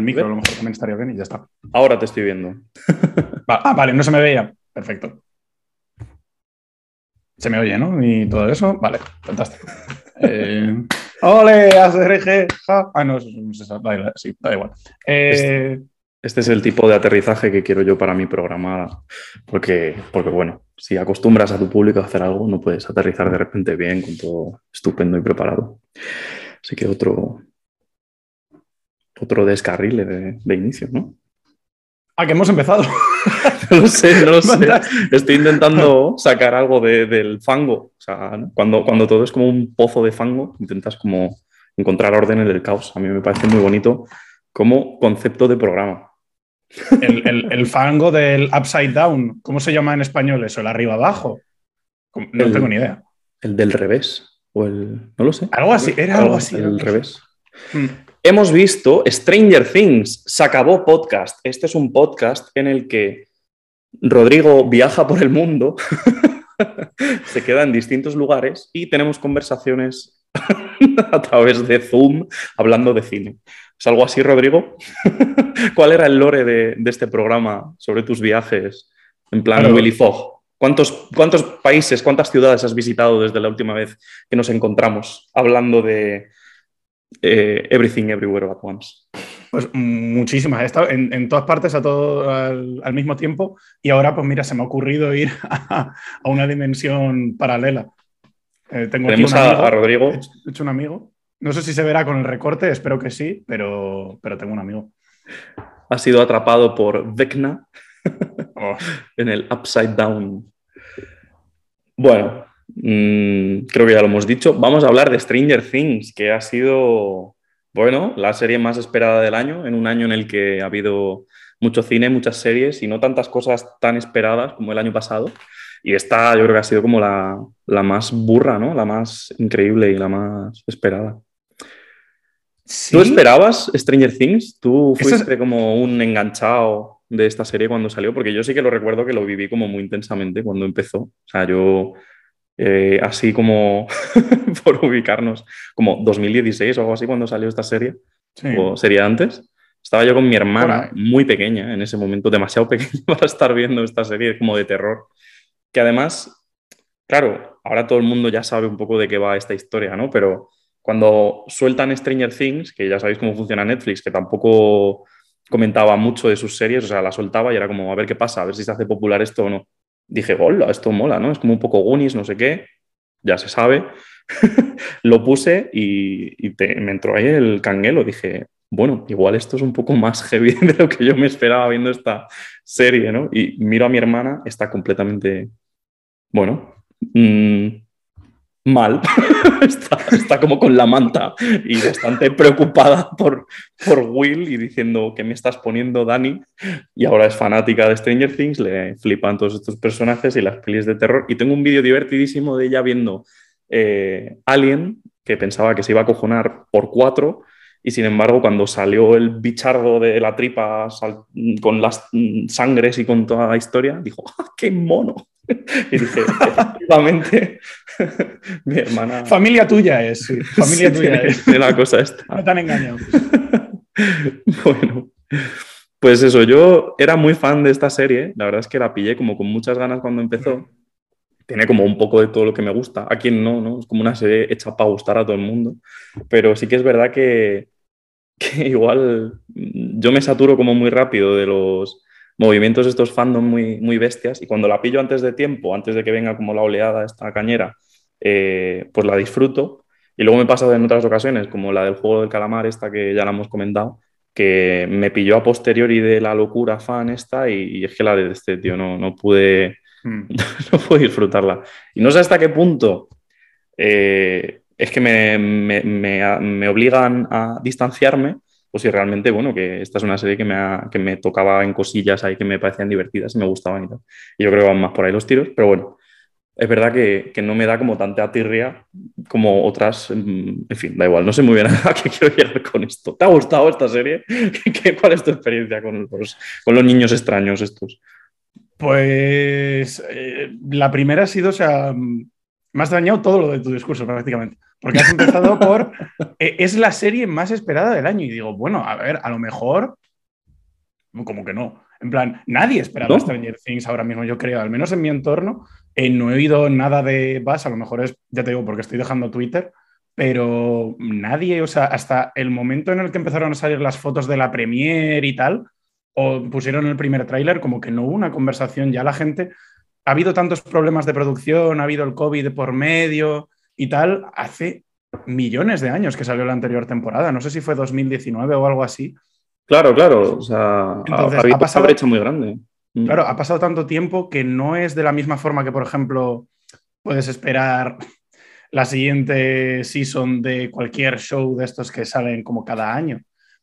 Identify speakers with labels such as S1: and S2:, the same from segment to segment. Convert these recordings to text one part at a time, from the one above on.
S1: el micro, a lo mejor también estaría bien y ya está.
S2: Ahora te estoy viendo.
S1: ah, vale, no se me veía. Perfecto. Se me oye, ¿no? Y todo eso. Vale, fantástico. eh, ¡Ole! ASRG. Ah, no, da, sí, da igual.
S2: Eh, este, es el tipo de aterrizaje que quiero yo para mi programa, porque, porque bueno, si acostumbras a tu público a hacer algo, no puedes aterrizar de repente bien con todo estupendo y preparado. Así que otro, otro descarrile de, de inicio, ¿no?
S1: Ah, que hemos empezado.
S2: no lo sé, no lo sé. Estoy intentando sacar algo del fango. O sea, cuando, cuando todo es como un pozo de fango, intentas como encontrar orden en el caos. A mí me parece muy bonito como concepto de programa.
S1: El, fango del upside down, ¿cómo se llama en español eso? ¿El arriba abajo? No tengo ni idea.
S2: El del revés. O el. No lo sé.
S1: Algo así, era algo, así.
S2: El revés. Hmm. Hemos visto Stranger Things, se acabó podcast. Este es un podcast en el que Rodrigo viaja por el mundo, se queda en distintos lugares y tenemos conversaciones a través de Zoom hablando de cine. ¿Es algo así, Rodrigo? ¿Cuál era el lore de, este programa sobre tus viajes en plan Willy Fogg? ¿Cuántos, ¿Cuántos países, cuántas ciudades has visitado desde la última vez que nos encontramos hablando de, eh, everything Everywhere at Once?
S1: Pues muchísimas. He estado en, todas partes a todo al, mismo tiempo y ahora, pues mira, se me ha ocurrido ir a, una dimensión paralela.
S2: Eh, tengo Tenemos a, Rodrigo.
S1: He hecho, un amigo. No sé si se verá con el recorte, espero que sí, pero, pero tengo un amigo.
S2: Ha sido atrapado por Vecna oh. en el Upside Down. Bueno, Mm, creo que ya lo hemos dicho. Vamos a hablar de Stranger Things, que ha sido, bueno, la serie más esperada del año, en un año en el que ha habido mucho cine, muchas series y no tantas cosas tan esperadas como el año pasado. Y esta yo creo que ha sido como la, más burra, ¿no? La más increíble y la más esperada. ¿Tú esperabas Stranger Things? ¿Tú fuiste como un enganchado de esta serie cuando salió? Porque yo sí que lo recuerdo que lo viví como muy intensamente cuando empezó. O sea, yo eh, así como por ubicarnos, como 2016 o algo así cuando salió esta serie, o sería antes. Estaba yo con mi hermana, muy pequeña en ese momento, demasiado pequeña para estar viendo esta serie como de terror. Que además, claro, ahora todo el mundo ya sabe un poco de qué va esta historia, ¿no? Pero cuando sueltan Stranger Things, que ya sabéis cómo funciona Netflix, que tampoco comentaba mucho de sus series, o sea, la soltaba y era como, a ver qué pasa, a ver si se hace popular esto o no dije, hola, esto mola, ¿no? Es como un poco Goonies, no sé qué, ya se sabe. lo puse y, me entró ahí el canguelo. Dije, bueno, igual esto es un poco más heavy de lo que yo me esperaba viendo esta serie, ¿no? Y miro a mi hermana, está completamente, bueno, mmm, mal, está, como con la manta y bastante preocupada por, por Will y diciendo que me estás poniendo Dani y ahora es fanática de Stranger Things, le flipan todos estos personajes y las pelis de terror. Y tengo un vídeo divertidísimo de ella viendo eh, Alien que pensaba que se iba a cojonar por cuatro y sin embargo cuando salió el bichardo de la tripa con las sangres y con toda la historia, dijo, ¡ah, qué mono! Y dije, efectivamente, mi hermana.
S1: Familia tuya es, sí. Familia tuya es.
S2: la cosa esta.
S1: No te han engañado.
S2: bueno, pues eso, yo era muy fan de esta serie. La verdad es que la pillé como con muchas ganas cuando empezó. Tiene como un poco de todo lo que me gusta. A quien no, ¿no? Es como una serie hecha para gustar a todo el mundo. Pero sí que es verdad que, que igual yo me saturo como muy rápido de los movimientos estos fandom muy, muy bestias y cuando la pillo antes de tiempo, antes de que venga como la oleada esta cañera, eh, pues la disfruto. Y luego me pasa en otras ocasiones, como la del juego del calamar, esta que ya la hemos comentado, que me pilló a posteriori de la locura fan esta y, es que la de este tío no, no pude hmm. no pude disfrutarla. Y no sé hasta qué punto eh, es que me, me, me, obligan a distanciarme o si realmente, bueno, que esta es una serie que me, que me tocaba en cosillas ahí que me parecían divertidas y me gustaban y tal. Y yo creo que van más por ahí los tiros, pero bueno, es verdad que, que no me da como tanta tirria como otras, mm, en fin, da igual, no sé muy bien a qué quiero llegar con esto. ¿Te ha gustado esta serie? ¿Qué, ¿Cuál es tu experiencia con los, con los niños extraños estos?
S1: Pues eh, la primera ha sido, o sea, me has dañado todo lo de tu discurso prácticamente. Porque has empezado por... Eh, es la serie más esperada del año y digo, bueno, a ver, a lo mejor... Como que no. En plan, nadie esperaba Stranger Things ahora mismo, yo creo, al menos en mi entorno. Eh, no he oído nada de Bass, a lo mejor es, ya te digo, porque estoy dejando Twitter, pero nadie, o sea, hasta el momento en el que empezaron a salir las fotos de la premiere y tal, o pusieron el primer tráiler, como que no hubo una conversación, ya la gente, ha habido tantos problemas de producción, ha habido el COVID por medio y tal, hace millones de años que salió la anterior temporada, no sé si fue 2019 o algo así.
S2: Claro, claro, o sea, ha, pasado, una brecha muy grande.
S1: Mm. Claro, ha pasado tanto tiempo que no es de la misma forma que, por ejemplo, puedes esperar la siguiente season de cualquier show de estos que salen como cada año.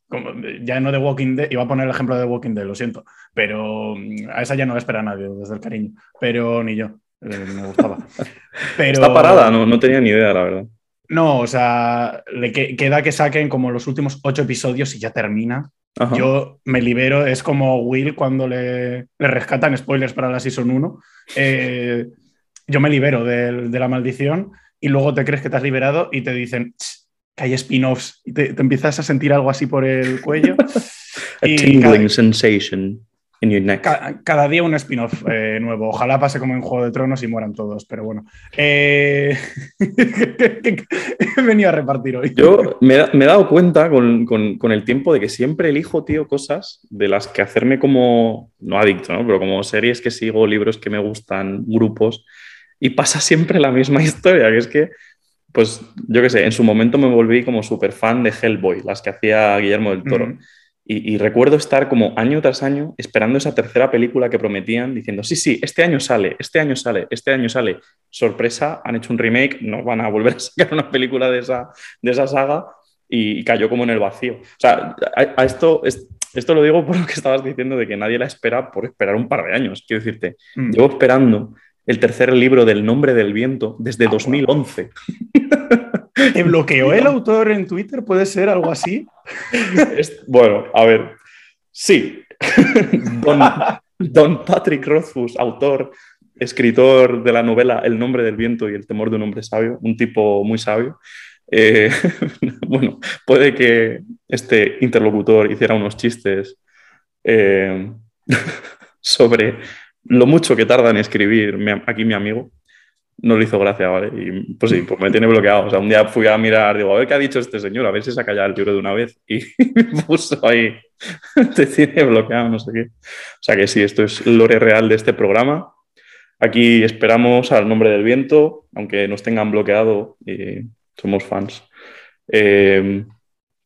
S1: Como, ya no de Walking Dead, iba a poner el ejemplo de Walking Dead, lo siento, pero mm, a esa ya no la espera nadie desde el cariño, pero ni yo, eh, me gustaba. Pero,
S2: Está parada, no, no tenía ni idea, la verdad.
S1: No, o sea, le queda que saquen como los últimos ocho episodios y ya termina. Yo me libero, es como Will cuando le, rescatan spoilers para la Season 1. Eh, yo me libero de, la maldición y luego te crees que te has liberado y te dicen que hay spin-offs y te, empiezas a sentir algo así por el cuello.
S2: A tingling sensation.
S1: Cada, día un spin-off eh, nuevo. Ojalá pase como en Juego de Tronos y mueran todos, pero bueno. Eh, he venido a repartir hoy.
S2: Yo me, he dado cuenta con, el tiempo de que siempre elijo, tío, cosas de las que hacerme como, no adicto, ¿no? Pero como series que sigo, libros que me gustan, grupos. Y pasa siempre la misma historia, que es que, pues, yo qué sé, en su momento me volví como súper fan de Hellboy, las que hacía Guillermo del Toro. Y, recuerdo estar como año tras año esperando esa tercera película que prometían, diciendo, sí, sí, este año sale, este año sale, este año sale. Sorpresa, han hecho un remake, no van a volver a sacar una película de esa, de esa saga y, cayó como en el vacío. O sea, a, esto, esto lo digo por lo que estabas diciendo de que nadie la espera por esperar un par de años. Quiero decirte, mm. llevo esperando el tercer libro del Nombre del Viento desde 2011.
S1: Ah, ¿Te bloqueó el autor en Twitter? ¿Puede ser algo así?
S2: bueno, a ver. Sí. Don, Patrick Rothfuss, autor, escritor de la novela El nombre del viento y el temor de un hombre sabio, un tipo muy sabio. Eh, bueno, puede que este interlocutor hiciera unos chistes eh, sobre lo mucho que tarda en escribir aquí mi amigo no le hizo gracia, ¿vale? Y pues sí, pues me tiene bloqueado. O sea, un día fui a mirar, digo, a ver qué ha dicho este señor, a ver si ha callado el libro de una vez. Y me puso ahí, te tiene bloqueado, no sé qué. O sea que sí, esto es lore real de este programa. Aquí esperamos al nombre del viento, aunque nos tengan bloqueado, y somos fans. Eh,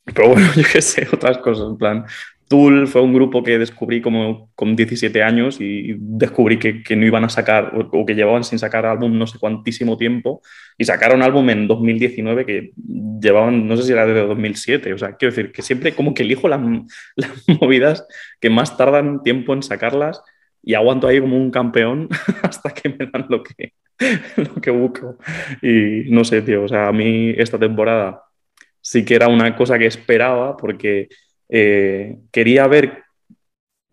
S2: pero bueno, yo qué sé, otras cosas, en plan, Tool fue un grupo que descubrí como con 17 años y descubrí que, no iban a sacar o, que llevaban sin sacar álbum no sé cuántísimo tiempo y sacaron álbum en 2019 que llevaban, no sé si era desde 2007. O sea, quiero decir que siempre como que elijo las, las movidas que más tardan tiempo en sacarlas y aguanto ahí como un campeón hasta que me dan lo que, lo que busco. Y no sé, tío, o sea, a mí esta temporada sí que era una cosa que esperaba porque eh, quería ver,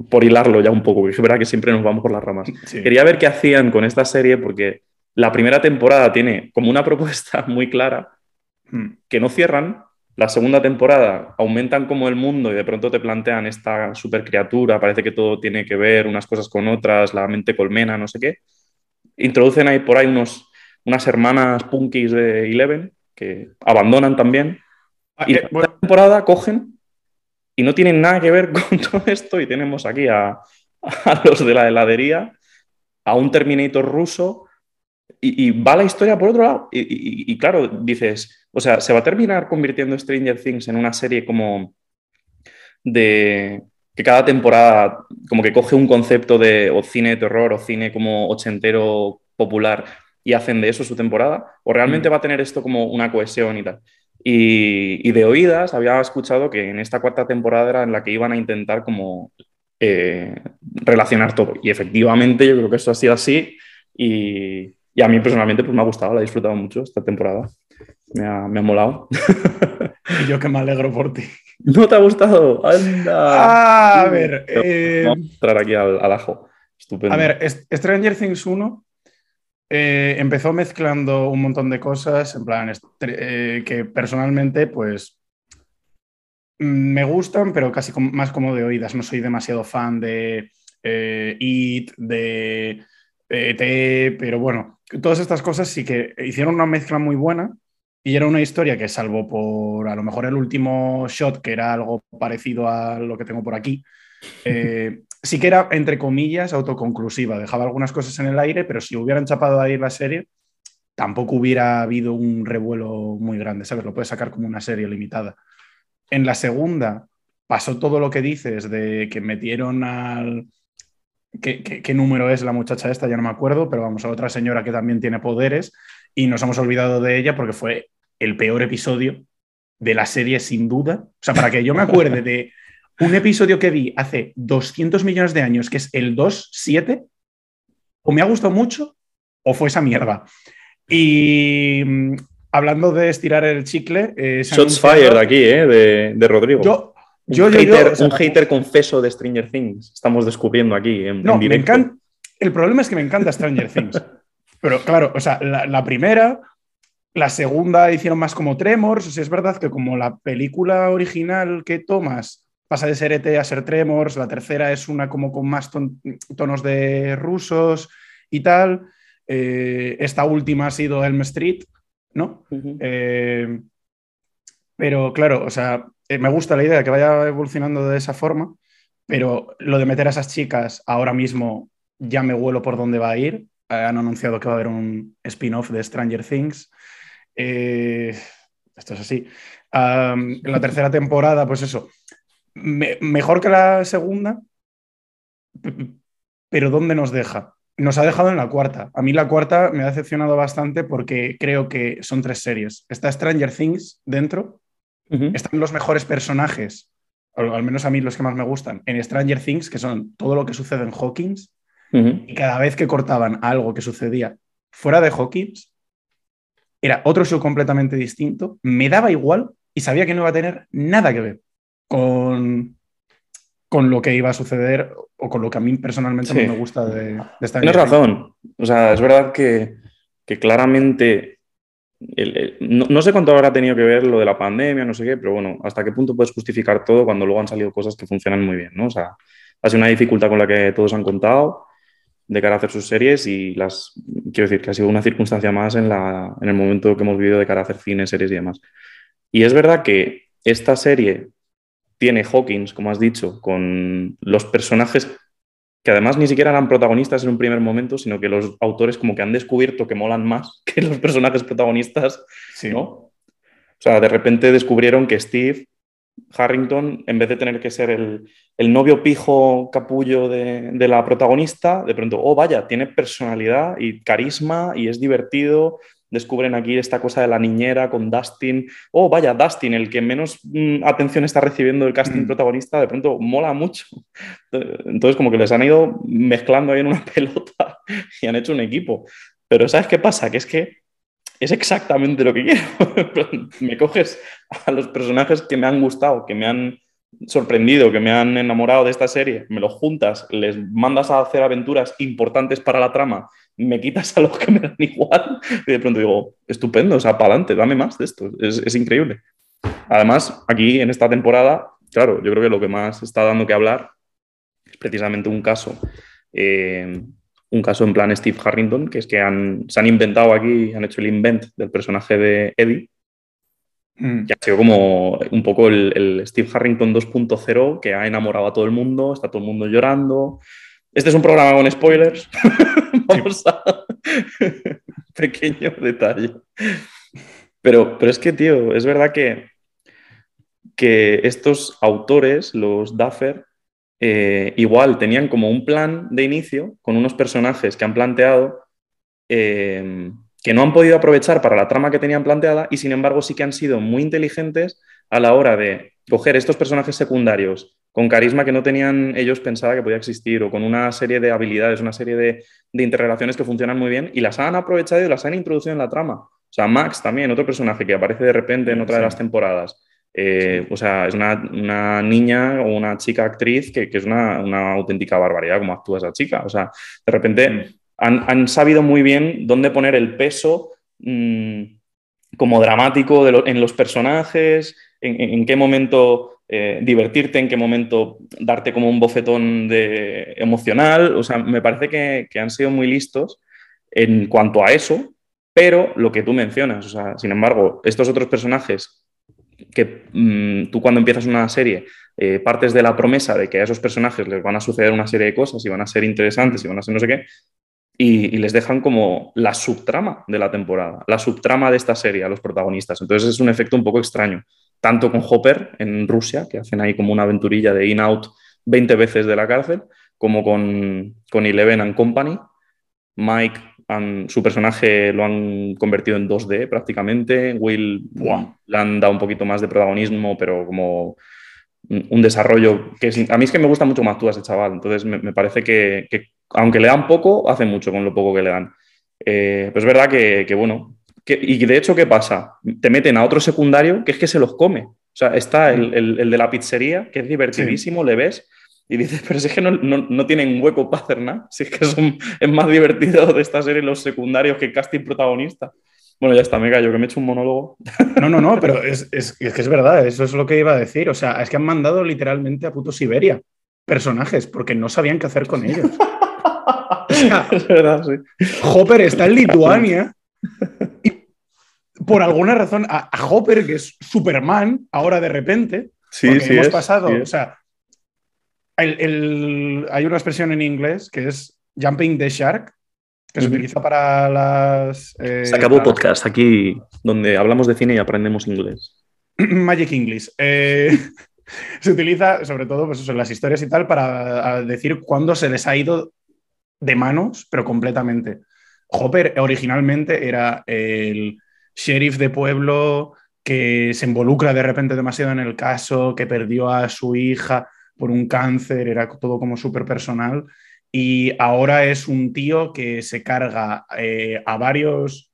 S2: por hilarlo ya un poco, es verdad que siempre nos vamos por las ramas, quería ver qué hacían con esta serie porque la primera temporada tiene como una propuesta muy clara hmm. que no cierran. La segunda temporada aumentan como el mundo y de pronto te plantean esta super criatura, parece que todo tiene que ver unas cosas con otras, la mente colmena, no sé qué. Introducen ahí por ahí unos, unas hermanas punkis de Eleven que abandonan también. Ah, y eh, la temporada cogen y no tienen nada que ver con todo esto y tenemos aquí a, los de la heladería, a un Terminator ruso y, va la historia por otro lado. Y, claro, dices, o sea, se va a terminar convirtiendo Stranger Things en una serie como de que cada temporada como que coge un concepto de o cine de terror o cine como ochentero popular y hacen de eso su temporada, o realmente mm. va a tener esto como una cohesión y tal. Y, de oídas había escuchado que en esta cuarta temporada era en la que iban a intentar como eh, relacionar todo. Y efectivamente yo creo que eso ha sido así y, a mí personalmente pues me ha gustado, la he disfrutado mucho esta temporada. Me ha, me ha molado.
S1: Y yo que me alegro por ti.
S2: ¿No te ha gustado?
S1: ¡Anda! a ver.
S2: Vamos a eh, entrar aquí al, ajo. Estupendo.
S1: A ver, Stranger Things 1 eh, empezó mezclando un montón de cosas, en plan, eh, que personalmente, pues, me gustan, pero casi más como de oídas. No soy demasiado fan de eh, It, de ET, pero bueno, todas estas cosas sí que hicieron una mezcla muy buena y era una historia que, salvo por a lo mejor el último shot, que era algo parecido a lo que tengo por aquí, eh, sí que era, entre comillas, autoconclusiva. Dejaba algunas cosas en el aire, pero si hubieran chapado ahí la serie, tampoco hubiera habido un revuelo muy grande, ¿sabes? Lo puedes sacar como una serie limitada. En la segunda pasó todo lo que dices de que metieron al... ¿Qué, qué número es la muchacha esta? Ya no me acuerdo, pero vamos a otra señora que también tiene poderes y nos hemos olvidado de ella porque fue el peor episodio de la serie sin duda. O sea, para que yo me acuerde de un episodio que vi hace 200 millones de años, que es el 2-7, o me ha gustado mucho o fue esa mierda. Y mm, hablando de estirar el chicle...
S2: Eh, Shots fired aquí, ¿eh? De, Rodrigo.
S1: Yo,
S2: un, hater, un hater confeso de Stranger Things. Estamos descubriendo aquí en, no, directo.
S1: Me el problema es que me encanta Stranger Things. Pero claro, o sea, la, primera, la segunda hicieron más como Tremors. O sea, es verdad que como la película original que tomas pasa de ser ET a ser Tremors, la tercera es una como con más tonos de rusos y tal. Eh, esta última ha sido Elm Street, ¿no? Eh, pero claro, o sea, eh, me gusta la idea de que vaya evolucionando de esa forma, pero lo de meter a esas chicas ahora mismo ya me vuelo por dónde va a ir. han anunciado que va a haber un spin-off de Stranger Things. esto es así. en la tercera temporada, pues eso, mejor que la segunda, pero ¿dónde nos deja? Nos ha dejado en la cuarta. A mí la cuarta me ha decepcionado bastante porque creo que son tres series. Está Stranger Things dentro, están los mejores personajes, o al menos a mí los que más me gustan, en Stranger Things, que son todo lo que sucede en Hawkins, y cada vez que cortaban algo que sucedía fuera de Hawkins, era otro show completamente distinto, me daba igual y sabía que no iba a tener nada que ver con, con lo que iba a suceder o con lo que a mí personalmente me gusta de, de esta
S2: Tienes razón. O sea, es verdad que, claramente no, sé cuánto habrá tenido que ver lo de la pandemia, no sé qué, pero bueno, hasta qué punto puedes justificar todo cuando luego han salido cosas que funcionan muy bien, ¿no? O sea, ha sido una dificultad con la que todos han contado de cara a hacer sus series y las, quiero decir, que ha sido una circunstancia más en, la, en el momento que hemos vivido de cara a hacer cine, series y demás. Y es verdad que esta serie tiene Hawkins, como has dicho, con los personajes que además ni siquiera eran protagonistas en un primer momento, sino que los autores como que han descubierto que molan más que los personajes protagonistas, ¿no? O sea, de repente descubrieron que Steve Harrington, en vez de tener que ser el, novio pijo capullo de, de, la protagonista, de pronto, oh, vaya, tiene personalidad y carisma y es divertido descubren aquí esta cosa de la niñera con Dustin. Oh, vaya, Dustin, el que menos mm, atención está recibiendo el casting mm. protagonista, de pronto mola mucho. Entonces, como que les han ido mezclando ahí en una pelota y han hecho un equipo. Pero ¿sabes qué pasa? Que es que es exactamente lo que quiero. me coges a los personajes que me han gustado, que me han sorprendido, que me han enamorado de esta serie, me los juntas, les mandas a hacer aventuras importantes para la trama me quitas a los que me dan igual y de pronto digo, estupendo, o sea, para adelante, dame más de esto, es, increíble. Además, aquí en esta temporada, claro, yo creo que lo que más está dando que hablar es precisamente un caso, eh, un caso en plan Steve Harrington, que es que han, se han inventado aquí, han hecho el invent del personaje de Eddie, mm. que ha sido como un poco el, el Steve Harrington 2.0 que ha enamorado a todo el mundo, está todo el mundo llorando, este es un programa con spoilers. Vamos a. Pequeño detalle. Pero, pero es que, tío, es verdad que, que estos autores, los Duffer, eh, igual tenían como un plan de inicio con unos personajes que han planteado eh, que no han podido aprovechar para la trama que tenían planteada y sin embargo sí que han sido muy inteligentes a la hora de coger estos personajes secundarios con carisma que no tenían ellos pensada que podía existir o con una serie de habilidades, una serie de, interrelaciones que funcionan muy bien y las han aprovechado y las han introducido en la trama. O sea, Max también, otro personaje que aparece de repente en otra de las temporadas. Eh, o sea, es una, niña o una chica actriz que, es una, auténtica barbaridad como actúa esa chica. O sea, de repente han, sabido muy bien dónde poner el peso mm, como dramático en los personajes, en, qué momento eh, divertirte, en qué momento darte como un bofetón de, emocional. O sea, me parece que, que han sido muy listos en cuanto a eso, pero lo que tú mencionas, o sea, sin embargo, estos otros personajes que mm, tú cuando empiezas una serie eh, partes de la promesa de que a esos personajes les van a suceder una serie de cosas y van a ser interesantes y van a ser no sé qué, y, les dejan como la subtrama de la temporada, la subtrama de esta serie a los protagonistas. Entonces es un efecto un poco extraño, tanto con Hopper en Rusia, que hacen ahí como una aventurilla de in-out 20 veces de la cárcel, como con, con Eleven and Company. Mike su personaje lo han convertido en 2D prácticamente. Will le han dado un poquito más de protagonismo, pero como un desarrollo que a mí es que me gusta mucho más tú ese chaval. Entonces me, parece que, aunque le dan poco, hace mucho con lo poco que le dan. Eh, pues es verdad que, bueno. Y de hecho, ¿qué pasa? Te meten a otro secundario que es que se los come. O sea, está el, el, de la pizzería, que es divertidísimo, le ves, y dices, pero si es que no, no, no tienen hueco para hacer nada, si es que son, es más divertido de esta serie los secundarios que casting protagonista. Bueno, ya está, me callo, que me he hecho un monólogo.
S1: No, no, no, pero es, es, es, que es verdad, eso es lo que iba a decir. O sea, es que han mandado literalmente a puto Siberia personajes porque no sabían qué hacer con ellos. es verdad, sí. Hopper está en Lituania por alguna razón a, Hopper, que es Superman, ahora de repente,
S2: sí, sí
S1: hemos pasado, o sea, hay una expresión en inglés que es jumping the shark, que se utiliza para las...
S2: Eh, se acabó podcast aquí donde hablamos de cine y aprendemos inglés.
S1: Magic English. Eh, se utiliza sobre todo pues en las historias y tal para decir cuándo se les ha ido de manos, pero completamente. Hopper originalmente era el sheriff de pueblo que se involucra de repente demasiado en el caso, que perdió a su hija por un cáncer, era todo como súper personal. Y ahora es un tío que se carga eh, a varios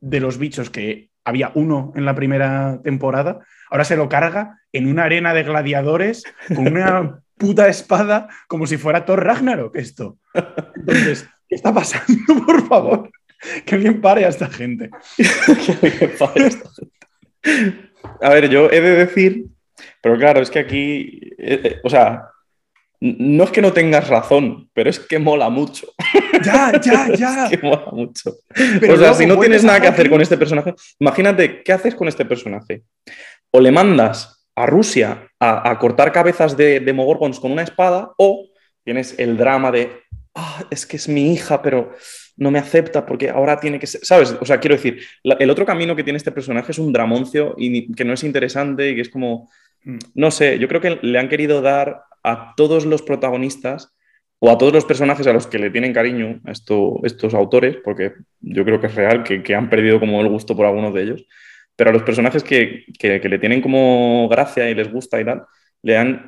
S1: de los bichos que había uno en la primera temporada, ahora se lo carga en una arena de gladiadores con una puta espada como si fuera Thor Ragnarok esto. Entonces, ¿qué está pasando, por favor? Que alguien pare a esta gente. que pare a esta
S2: gente. A ver, yo he de decir pero claro, es que aquí, eh, eh, o sea, no es que no tengas razón, pero es que mola mucho.
S1: Ya, ya, ya.
S2: es que mola mucho. o sea, si no tienes nada que hacer con este personaje, imagínate, ¿qué haces con este personaje? O le mandas a Rusia a, cortar cabezas de, de Mogorgons con una espada, o tienes el drama de, ah, es que es mi hija, pero no me acepta porque ahora tiene que ser, ¿sabes? O sea, quiero decir, el otro camino que tiene este personaje es un dramoncio y que no es interesante y que es como, mm. no sé, yo creo que le han querido dar a todos los protagonistas o a todos los personajes a los que le tienen cariño esto, estos autores, porque yo creo que es real que, han perdido como el gusto por algunos de ellos, pero a los personajes que, que, que le tienen como gracia y les gusta y tal, le han,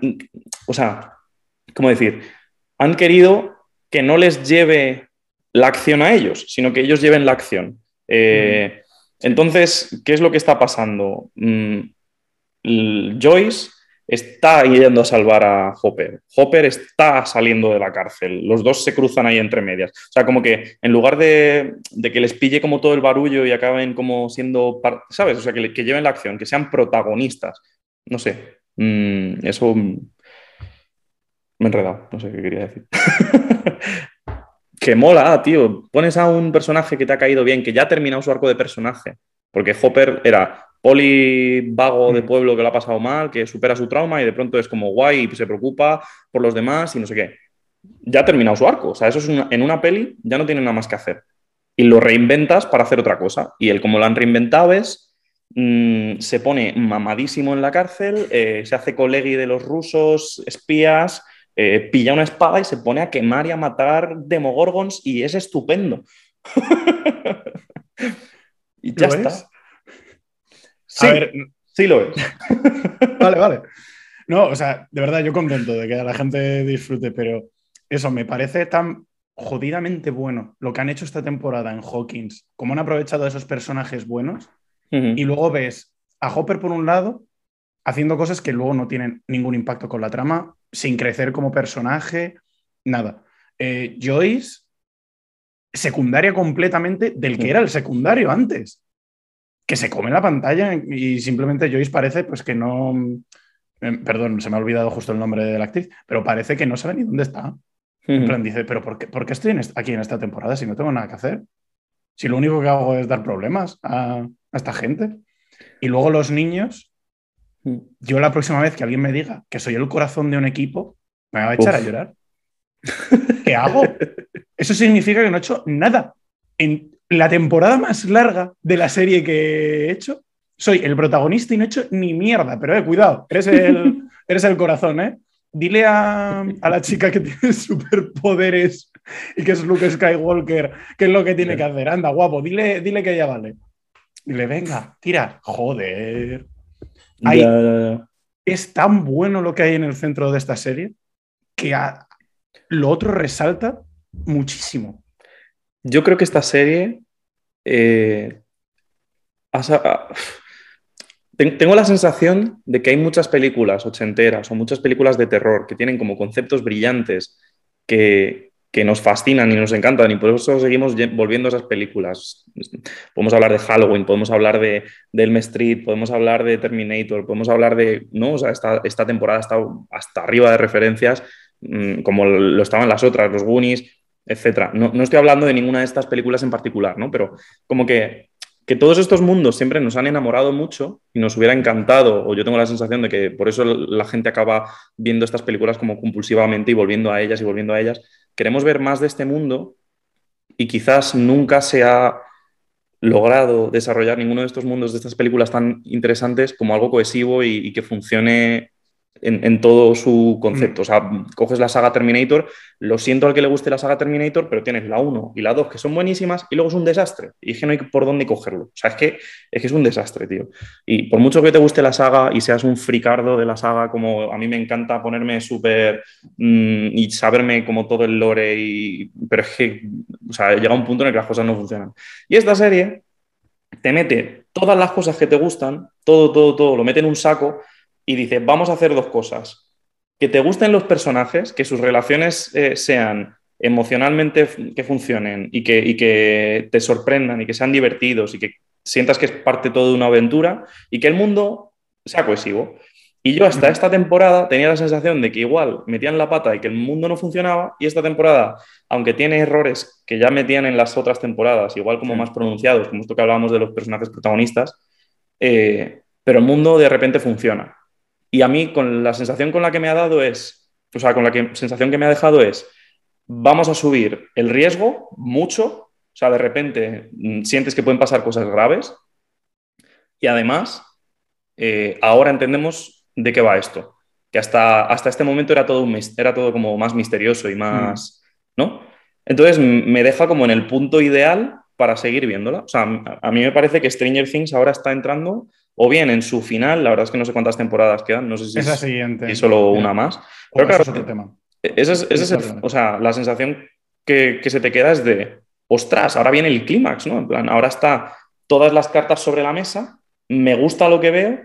S2: o sea, ¿cómo decir? Han querido que no les lleve la acción a ellos, sino que ellos lleven la acción. Eh, entonces, ¿qué es lo que está pasando? Mm, Joyce está yendo a salvar a Hopper. Hopper está saliendo de la cárcel. Los dos se cruzan ahí entre medias. O sea, como que en lugar de, que les pille como todo el barullo y acaben como siendo, ¿sabes? O sea, que, lleven la acción, que sean protagonistas. No sé. Mm, eso me he enredado. No sé qué quería decir. que mola, tío. Pones a un personaje que te ha caído bien, que ya ha terminado su arco de personaje. Porque Hopper era poli vago de mm. pueblo que lo ha pasado mal, que supera su trauma y de pronto es como guay y se preocupa por los demás y no sé qué. Ya ha terminado su arco. O sea, eso es en una peli ya no tiene nada más que hacer. Y lo reinventas para hacer otra cosa. Y él, como lo han reinventado, es. Mm, se pone mamadísimo en la cárcel, eh, se hace colegui de los rusos, espías, eh, pilla una espada y se pone a quemar y a matar demogorgons y es estupendo. y ya está. Sí, sí lo es.
S1: vale, vale. No, o sea, de verdad, yo contento de que la gente disfrute, pero eso me parece tan jodidamente bueno lo que han hecho esta temporada en Hawkins, cómo han aprovechado esos personajes buenos, y luego ves a Hopper por un lado haciendo cosas que luego no tienen ningún impacto con la trama, sin crecer como personaje, nada. Eh, Joyce secundaria completamente del que era el secundario antes. Que se come la pantalla y simplemente Joyce parece pues que no. Em, perdón, se me ha olvidado justo el nombre de la actriz, pero parece que no sabe ni dónde está. En plan, dice, ¿pero por qué, por qué estoy aquí en esta temporada si no tengo nada que hacer? Si lo único que hago es dar problemas a, esta gente. Y luego los niños, yo la próxima vez que alguien me diga que soy el corazón de un equipo, me va a echar a llorar. ¿Qué hago? Eso significa que no he hecho nada. En la temporada más larga de la serie que he hecho, soy el protagonista y no he hecho ni mierda. Pero eh, cuidado, eres el, eres el corazón, ¿eh? Dile a, la chica que tiene superpoderes y que es Luke Skywalker qué es lo que tiene que hacer. Anda, guapo, dile, dile que ya vale. Dile, venga, tira. Joder. Es tan bueno lo que hay en el centro de esta serie que lo otro resalta muchísimo.
S2: Yo creo que esta serie eh, tengo la sensación de que hay muchas películas ochenteras o muchas películas de terror que tienen como conceptos brillantes que, nos fascinan y nos encantan y por eso seguimos volviendo a esas películas. Podemos hablar de Halloween, podemos hablar de, Elm Street, podemos hablar de Terminator, podemos hablar de... No, o sea, esta, esta temporada estado hasta arriba de referencias mm, como lo estaban las otras, los Goonies, etc. No, no estoy hablando de ninguna de estas películas en particular, ¿no? Pero como que que todos estos mundos siempre nos han enamorado mucho y nos hubiera encantado, o yo tengo la sensación de que por eso la gente acaba viendo estas películas como compulsivamente y volviendo a ellas y volviendo a ellas. Queremos ver más de este mundo y quizás nunca se ha logrado desarrollar ninguno de estos mundos de estas películas tan interesantes como algo cohesivo y que funcione en, todo su concepto. Mm. O sea, coges la saga Terminator, lo siento al que le guste la saga Terminator, pero tienes la 1 y la 2 que son buenísimas y luego es un desastre. Y que no hay por dónde cogerlo. O sea, es que, es que es un desastre, tío. Y por mucho que te guste la saga y seas un fricardo de la saga, como a mí me encanta ponerme súper mm, y saberme como todo el lore, y, pero es que, o sea, llega un punto en el que las cosas no funcionan. Y esta serie te mete todas las cosas que te gustan, todo, todo, todo, lo mete en un saco y dice, vamos a hacer dos cosas. Que te gusten los personajes, que sus relaciones eh, sean emocionalmente que funcionen y que, que te sorprendan y que sean divertidos y que sientas que es parte todo de una aventura y que el mundo sea cohesivo. Y yo hasta esta temporada tenía la sensación de que igual metían la pata y que el mundo no funcionaba y esta temporada, aunque tiene errores que ya metían en las otras temporadas, igual como más pronunciados, como esto que hablábamos de los personajes protagonistas, eh, pero el mundo de repente funciona. Y a mí, con la sensación con la que me ha dado es, o sea, con la sensación que me ha dejado es, vamos a subir el riesgo mucho, o sea, de repente mm, sientes que pueden pasar cosas graves y además, eh, ahora entendemos de qué va esto, que hasta, hasta este momento era todo, era todo como más misterioso y más, mm. ¿no? Entonces me deja como en el punto ideal para seguir viéndola. O sea, a mí me parece que Stranger Things ahora está entrando o bien en su final, la verdad es que no sé cuántas temporadas quedan, no sé si
S1: es siguiente.
S2: y solo una más.
S1: Pero claro, es otro tema.
S2: Ese es, o sea, la sensación que, se te queda es de, ostras, ahora viene el clímax, ¿no? En plan, ahora está todas las cartas sobre la mesa, me gusta lo que veo,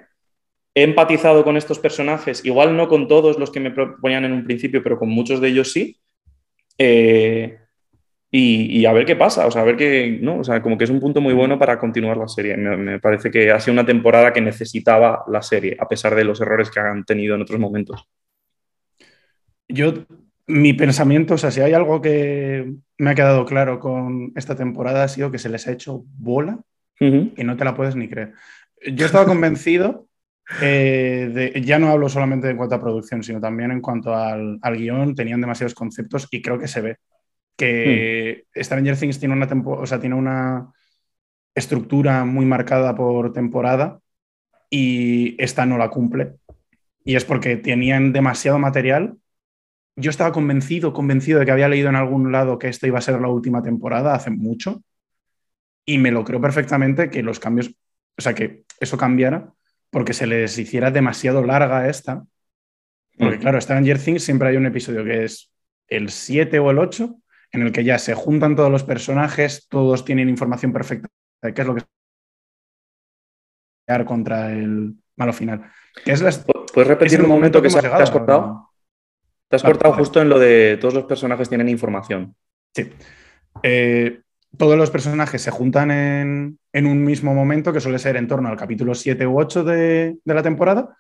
S2: he empatizado con estos personajes, igual no con todos los que me proponían en un principio, pero con muchos de ellos sí. Eh, y, a ver qué pasa, o sea, a ver qué, ¿no? O sea, como que es un punto muy bueno para continuar la serie. Me, parece que ha sido una temporada que necesitaba la serie, a pesar de los errores que han tenido en otros momentos.
S1: Yo, mi pensamiento, o sea, si hay algo que me ha quedado claro con esta temporada ha sido que se les ha hecho bola y no te la puedes ni creer. Yo estaba convencido, eh, de, ya no hablo solamente en cuanto a producción, sino también en cuanto al, al guion, tenían demasiados conceptos y creo que se ve que hmm. Stranger Things tiene una, o sea, tiene una estructura muy marcada por temporada y esta no la cumple. Y es porque tenían demasiado material. Yo estaba convencido, convencido de que había leído en algún lado que esta iba a ser la última temporada hace mucho. Y me lo creo perfectamente que los cambios, o sea, que eso cambiara porque se les hiciera demasiado larga esta. Porque, hmm. claro, Stranger Things siempre hay un episodio que es el 7 o el 8 en el que ya se juntan todos los personajes, todos tienen información perfecta de qué es lo que contra el malo final.
S2: ¿Puedes repetir un momento que se, te has cortado? Te has cortado justo en lo de todos los personajes tienen información.
S1: Sí. eh, todos los personajes se juntan en, un mismo momento, que suele ser en torno al capítulo 7 u 8 de, la temporada,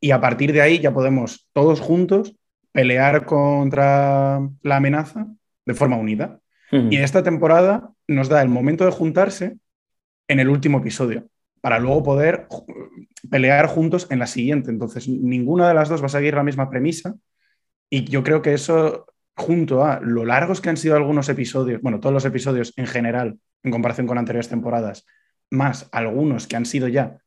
S1: y a partir de ahí ya podemos todos juntos pelear contra la amenaza de forma unida. Y esta temporada nos da el momento de juntarse en el último episodio, para luego poder pelear juntos en la siguiente. Entonces, ninguna de las dos va a seguir la misma premisa. Y yo creo que eso junto a lo largos que han sido algunos episodios, bueno, todos los episodios en general, en comparación con anteriores temporadas, más algunos que han sido ya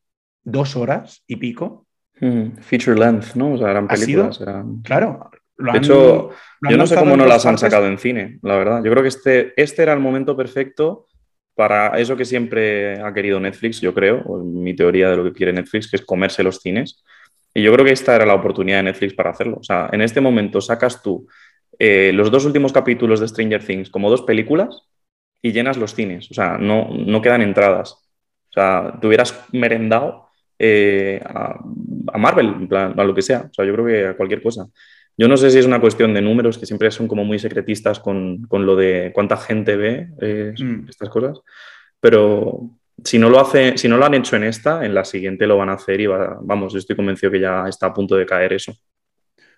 S1: dos horas y pico.
S2: Hmm, feature length, ¿no? O sea, eran películas.
S1: Claro.
S2: De hecho, yo no sé cómo no las han sacado en cine, la verdad. Yo creo que este, este era el momento perfecto para eso que siempre ha querido Netflix, yo creo, o mi teoría de lo que quiere Netflix, que es comerse los cines. Y yo creo que esta era la oportunidad de Netflix para hacerlo. O sea, en este momento sacas tú eh, los dos últimos capítulos de Stranger Things como dos películas y llenas los cines. O sea, no, no quedan entradas. O sea, te hubieras merendado eh, a, Marvel, a lo que sea. O sea, yo creo que a cualquier cosa. Yo no sé si es una cuestión de números, que siempre son como muy secretistas con, lo de cuánta gente ve eh, mm. estas cosas, pero si no, lo hace, si no lo han hecho en esta, en la siguiente lo van a hacer y vamos, yo estoy convencido que ya está a punto de caer eso.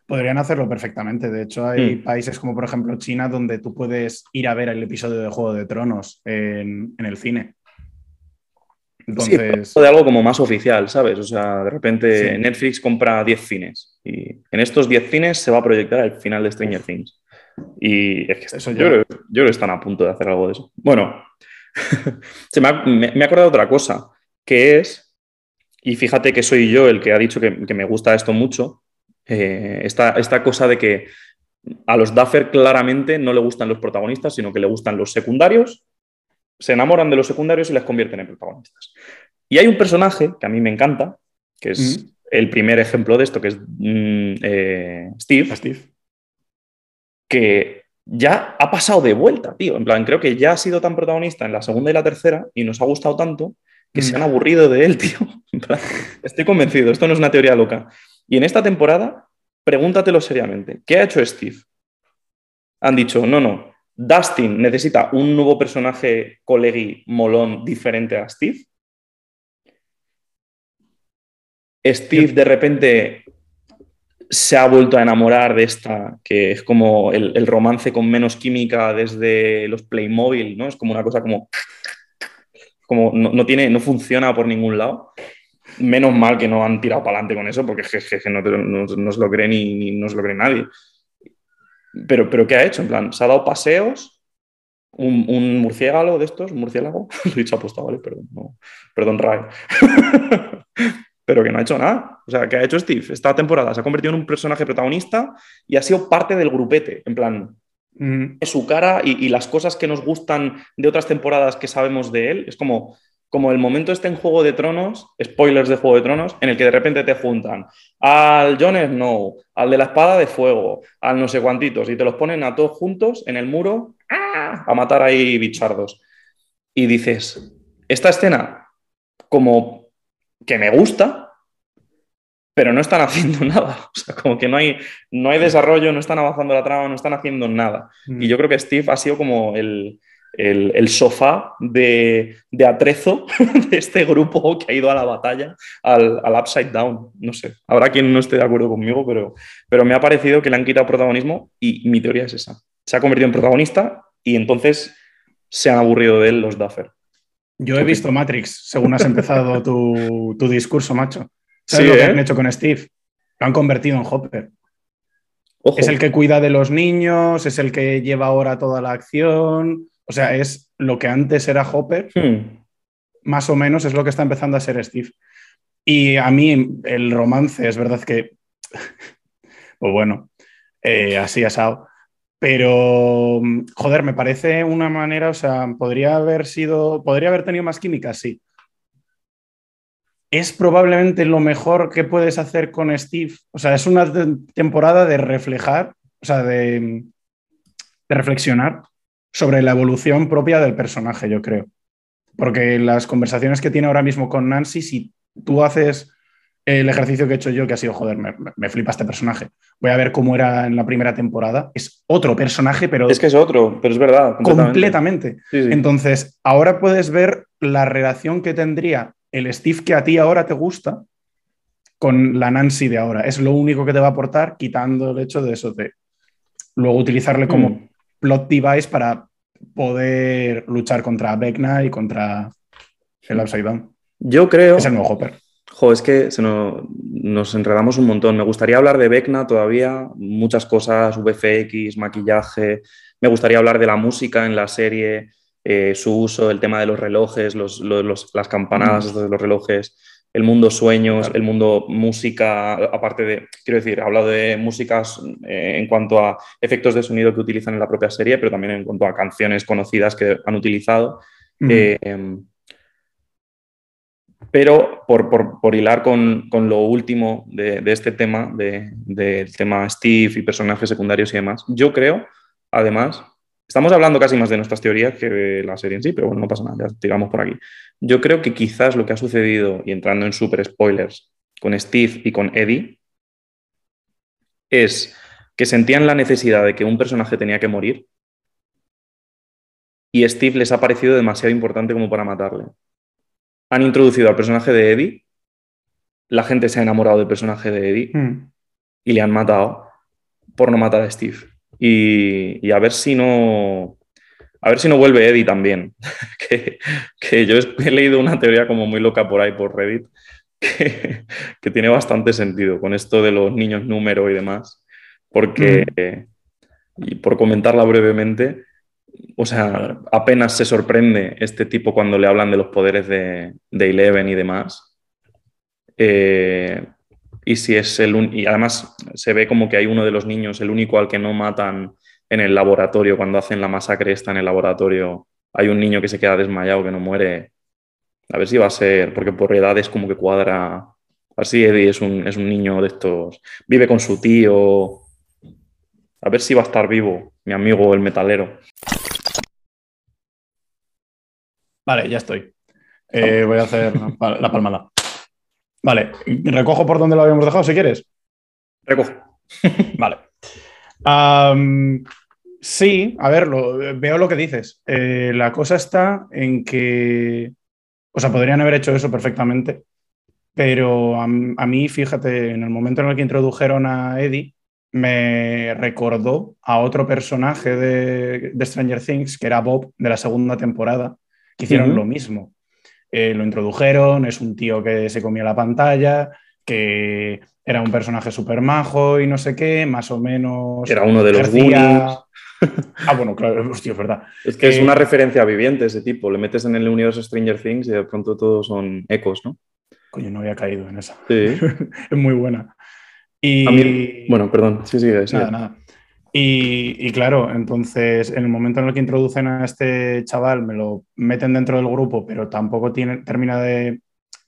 S1: Podrían hacerlo perfectamente. De hecho, hay hmm. países como por ejemplo China donde tú puedes ir a ver el episodio de Juego de Tronos en, el cine.
S2: Entonces... de algo como más oficial, ¿sabes? O sea, de repente Netflix compra 10 cines y en estos 10 cines se va a proyectar el final de Stranger Things. Y es que eso yo, creo, yo creo que están a punto de hacer algo de eso. Bueno, se me, ha, me, acordado otra cosa, que es, y fíjate que soy yo el que ha dicho que, que me gusta esto mucho, eh, esta, cosa de que a los Duffer claramente no le gustan los protagonistas, sino que le gustan los secundarios, se enamoran de los secundarios y les convierten en protagonistas. Y hay un personaje que a mí me encanta, que es el primer ejemplo de esto, que es mm, eh, Steve,
S1: Steve,
S2: que ya ha pasado de vuelta, tío. En plan, creo que ya ha sido tan protagonista en la segunda y la tercera y nos ha gustado tanto que se han aburrido de él, tío. estoy convencido, esto no es una teoría loca. Y en esta temporada, pregúntatelo seriamente. ¿Qué ha hecho Steve? Han dicho, no, no, Dustin necesita un nuevo personaje colegui molón diferente a Steve. Steve de repente se ha vuelto a enamorar de esta, que es como el, romance con menos química desde los Playmobil, ¿no? Es como una cosa como... como no, tiene, no funciona por ningún lado. Menos mal que no han tirado para adelante con eso, porque no, no, se lo cree ni, no se lo cree nadie. Pero, pero ¿qué ha hecho? En plan, se ha dado paseos, un, un murciélago de estos, un murciélago, lo he dicho apostado, ¿vale? Perdón, perdón, Ray. pero que no ha hecho nada. O sea, ¿qué ha hecho Steve? Esta temporada se ha convertido en un personaje protagonista y ha sido parte del grupete. En plan, mm. su cara y, y, las cosas que nos gustan de otras temporadas que sabemos de él. Es como, como el momento este en Juego de Tronos, spoilers de Juego de Tronos, en el que de repente te juntan al Jon Snow, al de la espada de fuego, al no sé cuantitos, y te los ponen a todos juntos en el muro ¡ah! a matar ahí bichardos. Y dices, esta escena, como que me gusta, pero no están haciendo nada. O sea, como que no hay, no hay desarrollo, no están avanzando la trama, no están haciendo nada. Mm. Y yo creo que Steve ha sido como el, el, sofá de, atrezo de este grupo que ha ido a la batalla, al, Upside Down. No sé, habrá quien no esté de acuerdo conmigo, pero, pero me ha parecido que le han quitado protagonismo y mi teoría es esa. Se ha convertido en protagonista y entonces se han aburrido de él los Duffer.
S1: Yo he visto Matrix, según has empezado tu, discurso, macho. ¿Sabes lo que ¿eh? han hecho con Steve? Lo han convertido en Hopper. Es el que cuida de los niños, es el que lleva ahora toda la acción. O sea, es lo que antes era Hopper, hmm. más o menos es lo que está empezando a ser Steve. Y a mí el romance es verdad que, pues bueno, eh, así asado. Pero, joder, me parece una manera, o sea, podría haber sido, podría haber tenido más química, sí. Es probablemente lo mejor que puedes hacer con Steve. O sea, es una temporada de reflejar, o sea, de, de reflexionar sobre la evolución propia del personaje, yo creo. Porque las conversaciones que tiene ahora mismo con Nancy, si tú haces el ejercicio que he hecho yo, que ha sido, joder, me, flipa este personaje. Voy a ver cómo era en la primera temporada. Es otro personaje, pero...
S2: Es que es otro, pero es verdad.
S1: Completamente. Entonces, ahora puedes ver la relación que tendría el Steve que a ti ahora te gusta con la Nancy de ahora. Es lo único que te va a aportar, quitando el hecho de eso, de luego utilizarle como hmm. Plot device para poder luchar contra Vecna y contra el Upside Down.
S2: Yo creo.
S1: Es el nuevo Hopper.
S2: Jo, es que se nos, enredamos un montón. Me gustaría hablar de Vecna todavía, muchas cosas, VFX, maquillaje. Me gustaría hablar de la música en la serie, eh, su uso, el tema de los relojes, las campanadas mm. de los relojes, el mundo sueños, el mundo música, aparte de, quiero decir, he hablado de músicas eh, en cuanto a efectos de sonido que utilizan en la propia serie, pero también en cuanto a canciones conocidas que han utilizado. Eh, pero por, hilar con, lo último de, este tema, del tema Steve y personajes secundarios y demás, yo creo, además, Estamos hablando casi más de nuestras teorías que de la serie en sí, pero bueno, no pasa nada, ya tiramos por aquí. Yo creo que quizás lo que ha sucedido, y entrando en super spoilers, con Steve y con Eddie, es que sentían la necesidad de que un personaje tenía que morir y Steve les ha parecido demasiado importante como para matarle. Han introducido al personaje de Eddie, la gente se ha enamorado del personaje de Eddie hmm. y le han matado por no matar a Steve. Y, a ver si no. A ver si no vuelve Eddie también. que, yo he leído una teoría como muy loca por ahí por Reddit, que, tiene bastante sentido con esto de los niños número y demás. Porque, mm. y por comentarla brevemente, o sea, apenas se sorprende este tipo cuando le hablan de los poderes de, de Eleven y demás. Eh, y si es el y además se ve como que hay uno de los niños, el único al que no matan en el laboratorio cuando hacen la masacre esta en el laboratorio, hay un niño que se queda desmayado que no muere. A ver si va a ser, porque por edad es como que cuadra. Así Eddie es un, es un niño de estos, vive con su tío. A ver si va a estar vivo, mi amigo el metalero.
S1: Vale, ya estoy. Eh, voy a hacer la palmada. Vale, recojo por donde lo habíamos dejado si quieres.
S2: Recojo.
S1: vale. sí, a ver, veo lo que dices. Eh, la cosa está en que, o sea, podrían haber hecho eso perfectamente, pero a, mí, fíjate, en el momento en el que introdujeron a Eddie, me recordó a otro personaje de, Stranger Things, que era Bob de la segunda temporada, que hicieron lo mismo. Eh, lo introdujeron, es un tío que se comía la pantalla, que era un personaje súper majo y no sé qué, más o menos.
S2: Era uno de los Goonies.
S1: Ah, bueno, claro, hostia, es verdad.
S2: Es que es una eh, referencia viviente ese tipo. Le metes en el universo Stranger Things y de pronto todos son ecos, ¿no?
S1: Coño, no había caído en esa. Sí. es muy buena.
S2: Y... bueno, perdón, sí, sí, sí.
S1: Nada, nada. Y, claro, entonces en el momento en el que introducen a este chaval, me lo meten dentro del grupo, pero tampoco tiene, termina de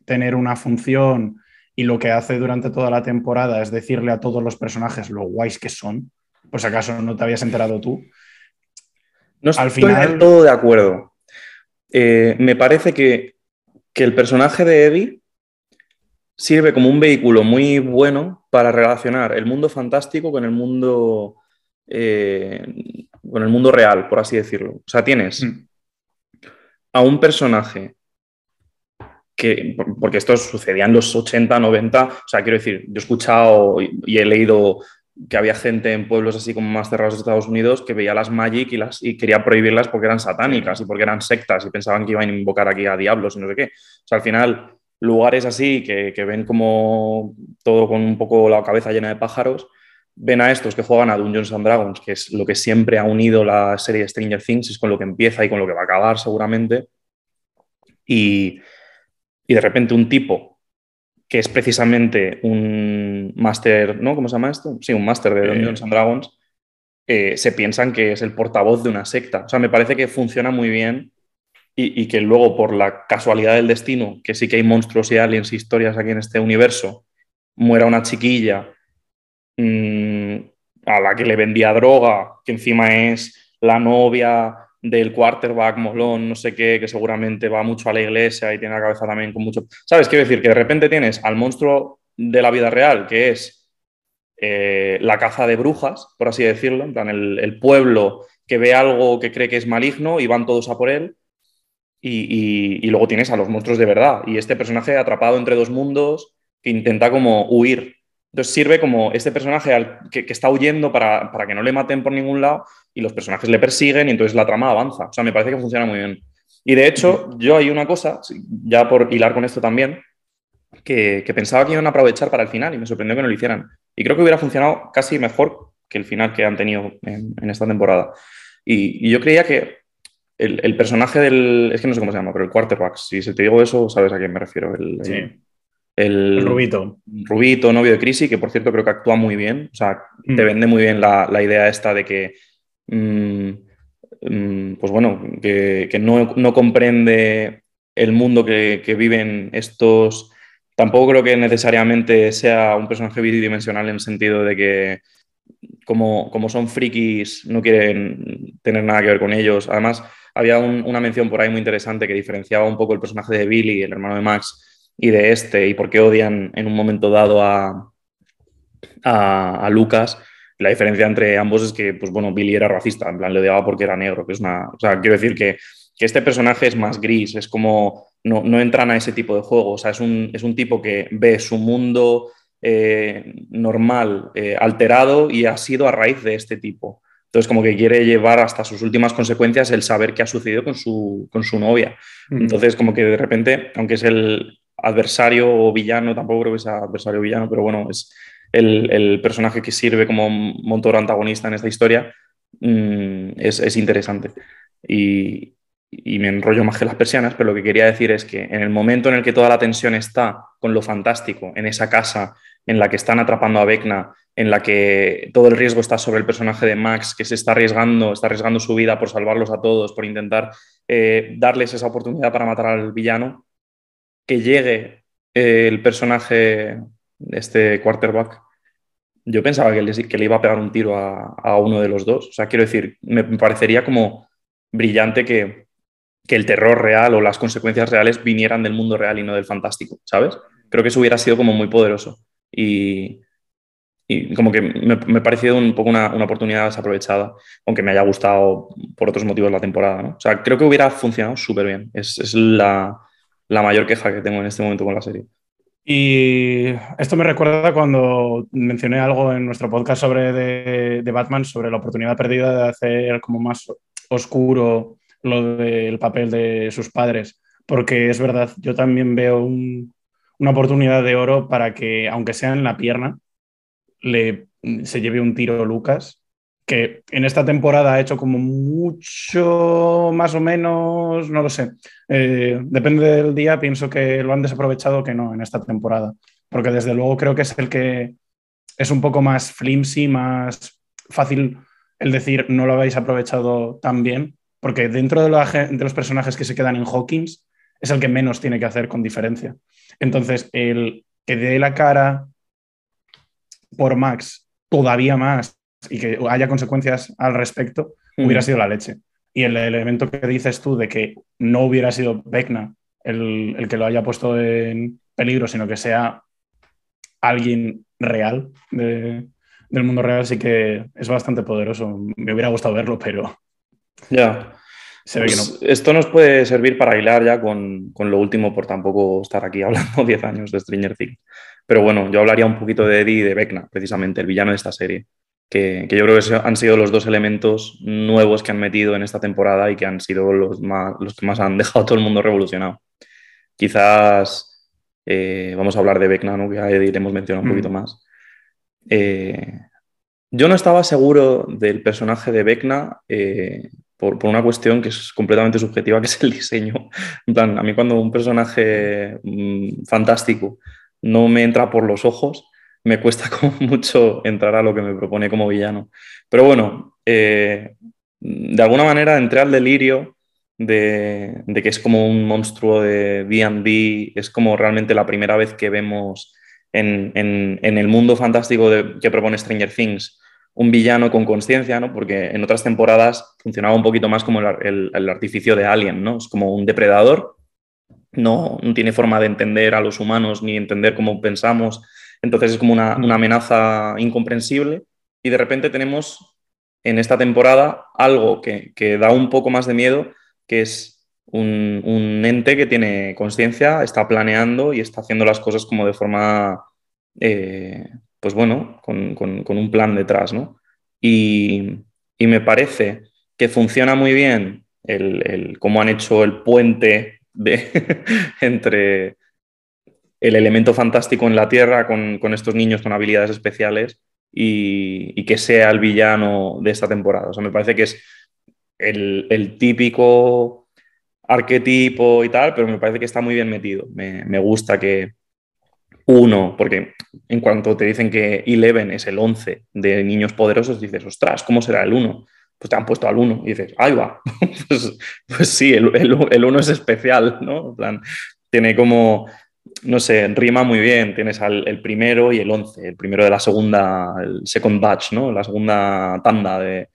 S1: tener una función y lo que hace durante toda la temporada es decirle a todos los personajes lo guays que son, si acaso no te habías enterado tú.
S2: No estoy Al final... del todo de acuerdo. Eh, me parece que, que el personaje de Eddie sirve como un vehículo muy bueno para relacionar el mundo fantástico con el mundo eh, con el mundo real, por así decirlo. O sea, tienes mm. a un personaje que, porque esto sucedía en los 80, 90, o sea, quiero decir, yo he escuchado y, he leído que había gente en pueblos así como más cerrados de Estados Unidos que veía las Magic y, las, y quería prohibirlas porque eran satánicas y porque eran sectas y pensaban que iban a invocar aquí a diablos y no sé qué. O sea, al final, lugares así que, que ven como todo con un poco la cabeza llena de pájaros, ven a estos que juegan a Dungeons and Dragons, que es lo que siempre ha unido la serie de Stranger Things, es con lo que empieza y con lo que va a acabar seguramente. Y, de repente un tipo que es precisamente un máster, ¿no? ¿Cómo se llama esto? Sí, un máster de Dungeons and Dragons, eh, se piensan que es el portavoz de una secta. O sea, me parece que funciona muy bien y, y, que luego, por la casualidad del destino, que sí que hay monstruos y aliens y historias aquí en este universo, muera una chiquilla Mm, a la que le vendía droga, que encima es la novia del quarterback molón, no sé qué, que seguramente va mucho a la iglesia y tiene la cabeza también con mucho... ¿Sabes? Quiero decir que de repente tienes al monstruo de la vida real, que es eh, la caza de brujas, por así decirlo, en plan el, pueblo que ve algo que cree que es maligno y van todos a por él. Y, luego tienes a los monstruos de verdad. Y este personaje atrapado entre dos mundos que intenta como huir. Entonces sirve como este personaje que, está huyendo para, para, que no le maten por ningún lado y los personajes le persiguen y entonces la trama avanza. O sea, me parece que funciona muy bien. Y de hecho, yo hay una cosa, ya por hilar con esto también, que, pensaba que iban a aprovechar para el final y me sorprendió que no lo hicieran. Y creo que hubiera funcionado casi mejor que el final que han tenido en, esta temporada. Y, yo creía que el, personaje del. Es que no sé cómo se llama, pero el quarterback, si se te digo eso, sabes a quién me refiero. El,
S1: sí. el, Rubito.
S2: Rubito, novio de Chrissy, que por cierto creo que actúa muy bien. O sea, te mm. vende muy bien la, idea esta de que. Mm, mm, pues bueno, que, no, comprende el mundo que, que viven estos Tampoco creo que necesariamente sea un personaje bidimensional en el sentido de que como, como son frikis no quieren tener nada que ver con ellos. Además, había una mención por ahí muy interesante que diferenciaba un poco el personaje de Billy, el hermano de Max, y de este, y por qué odian en un momento dado a, a, Lucas. La diferencia entre ambos es que, pues bueno, Billy era racista, en plan le odiaba porque era negro, que es una... O sea, quiero decir que, que este personaje es más gris, es como no, entran a ese tipo de juego. O sea, es un, tipo que ve su mundo eh, normal eh, alterado y ha sido a raíz de este tipo. Entonces, como que quiere llevar hasta sus últimas consecuencias el saber qué ha sucedido con su, con su novia. Entonces, como que de repente, aunque es el adversario o villano, tampoco creo que sea adversario o villano, pero bueno, es el, personaje que sirve como motor antagonista en esta historia, mm, es, es, interesante. Y, y me enrollo más que las persianas, pero lo que quería decir es que en el momento en el que toda la tensión está con lo fantástico, en esa casa en la que están atrapando a Vecna, en la que todo el riesgo está sobre el personaje de Max, que se está arriesgando, está arriesgando su vida por salvarlos a todos, por intentar eh, darles esa oportunidad para matar al villano, que llegue eh, el personaje de este quarterback. Yo pensaba que le, iba a pegar un tiro a, uno de los dos. O sea, quiero decir, me parecería como brillante que, que el terror real o las consecuencias reales vinieran del mundo real y no del fantástico, ¿sabes? Creo que eso hubiera sido como muy poderoso. Y, como que me, me ha parecido un poco una, oportunidad desaprovechada, aunque me haya gustado por otros motivos la temporada. ¿no? O sea, creo que hubiera funcionado súper bien. Es, la, mayor queja que tengo en este momento con la serie.
S1: Y esto me recuerda cuando mencioné algo en nuestro podcast sobre de Batman, sobre la oportunidad perdida de hacer como más oscuro lo del papel de sus padres, porque es verdad, yo también veo una oportunidad de oro para que, aunque sea en la pierna, le, se lleve un tiro Lucas, que en esta temporada ha hecho como mucho, más o menos, no lo sé. Eh, depende del día, pienso que lo han desaprovechado que no en esta temporada, porque desde luego creo que es el que es un poco más flimsy, más fácil el decir no lo habéis aprovechado tan bien, porque dentro de, los personajes que se quedan en Hawkins es el que menos tiene que hacer con diferencia. Entonces, el que dé la cara por Max todavía más y que haya consecuencias al respecto, hubiera sido la leche. Y el elemento que dices tú de que no hubiera sido Vecna el, que lo haya puesto en peligro, sino que sea alguien real del mundo real, sí que es bastante poderoso. Me hubiera gustado verlo, pero
S2: ya. Se ve que no. Pues esto nos puede servir para hilar ya con, lo último, por tampoco estar aquí hablando 10 años de Stranger Things. Pero bueno, yo hablaría un poquito de Eddie y de Vecna, precisamente, el villano de esta serie. Que, yo creo que han sido los dos elementos nuevos que han metido en esta temporada y que han sido los, más, los que más han dejado a todo el mundo revolucionado. Quizás eh, vamos a hablar de Vecna, ¿no? que a Eddie le hemos mencionado un poquito mm. más. Eh, yo no estaba seguro del personaje de Vecna eh, por, una cuestión que es completamente subjetiva, que es el diseño. En plan, a mí cuando un personaje mm, fantástico no me entra por los ojos, me cuesta como mucho entrar a lo que me propone como villano. Pero bueno, eh, de alguna manera entré al delirio de, que es como un monstruo de D&D, es como realmente la primera vez que vemos en, el mundo fantástico que propone Stranger Things un villano con conciencia, ¿no? Porque en otras temporadas funcionaba un poquito más como el, artificio de Alien, ¿no? Es como un depredador, no, tiene forma de entender a los humanos ni entender cómo pensamos Entonces es como una, amenaza incomprensible y de repente tenemos en esta temporada algo que, da un poco más de miedo, que es un, ente que tiene conciencia, está planeando y está haciendo las cosas como de forma, eh, pues bueno, con, un plan detrás, ¿no? Y, me parece que funciona muy bien el, cómo han hecho el puente entre el elemento fantástico en la Tierra con, estos niños con habilidades especiales y, que sea el villano de esta temporada. O sea, me parece que es el, típico arquetipo y tal, pero me parece que está muy bien metido. Me, gusta que uno, porque en cuanto te dicen que Eleven es el 11 de niños poderosos, dices, ostras, ¿cómo será el 1? Pues te han puesto al 1 y dices, ahí va. pues, pues, sí, el, el, 1 es especial, ¿no? Tiene como no sé, rima muy bien. Tienes el primero y el once, el primero de la segunda, el second batch, ¿no? La segunda tanda de,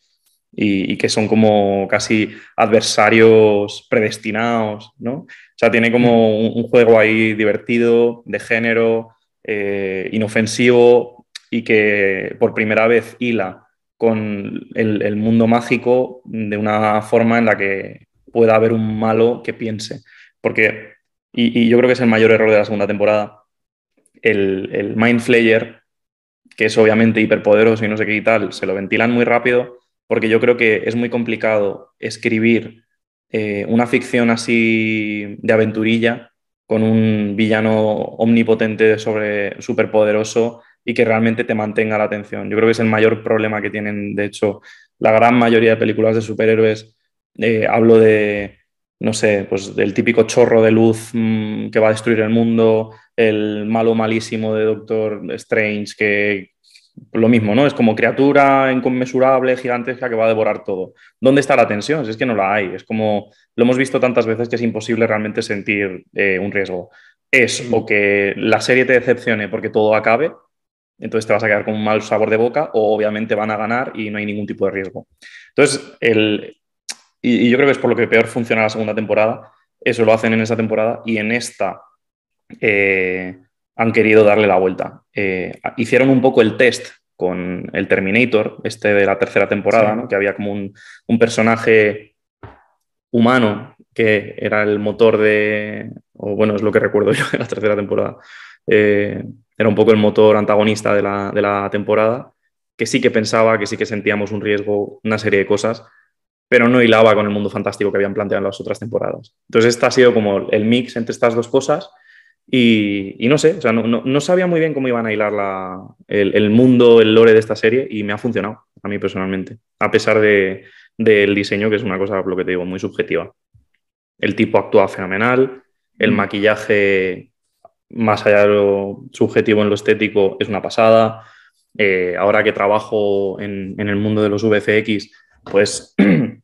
S2: y, que son como casi adversarios predestinados, ¿no? O sea, tiene como un, juego ahí divertido, de género, eh, inofensivo y que por primera vez hila con el, el mundo mágico de una forma en la que pueda haber un malo que piense. Porque y, yo creo que es el mayor error de la segunda temporada. El, el Mind Flayer, que es obviamente hiperpoderoso y no sé qué y tal, se lo ventilan muy rápido porque yo creo que es muy complicado escribir eh, una ficción así de aventurilla con un villano omnipotente sobre superpoderoso y que realmente te mantenga la atención. Yo creo que es el mayor problema que tienen, de hecho, la gran mayoría de películas de superhéroes. Eh, hablo de no sé, pues del típico chorro de luz mm, que va a destruir el mundo, el malo malísimo de Doctor Strange, que lo mismo, ¿no? Es como criatura inconmensurable, gigantesca, que va a devorar todo. ¿Dónde está la tensión? es que no la hay. Es como, lo hemos visto tantas veces que es imposible realmente sentir eh, un riesgo. Es o que la serie te decepcione porque todo acabe, entonces te vas a quedar con un mal sabor de boca, o obviamente van a ganar y no hay ningún tipo de riesgo. Entonces, el, y, yo creo que es por lo que peor funciona la segunda temporada. Eso lo hacen en esa temporada y en esta eh, han querido darle la vuelta. Eh, hicieron un poco el test con el Terminator, este de la tercera temporada, que había como un, personaje humano que era el motor de, o bueno, es lo que recuerdo yo de la tercera temporada, eh, era un poco el motor antagonista de la, de la temporada, que sí que pensaba, que sí que sentíamos un riesgo, una serie de cosas, pero no hilaba con el mundo fantástico que habían planteado en las otras temporadas. Entonces, esta ha sido como el mix entre estas dos cosas y, no sé, o sea, no, sabía muy bien cómo iban a hilar el, mundo, el lore de esta serie y me ha funcionado a mí personalmente, a pesar de, del diseño, que es una cosa, lo que te digo, muy subjetiva. El tipo actúa fenomenal, el mm. maquillaje, más allá de lo subjetivo en lo estético, es una pasada. Eh, ahora que trabajo en, en el mundo de los VFX, pues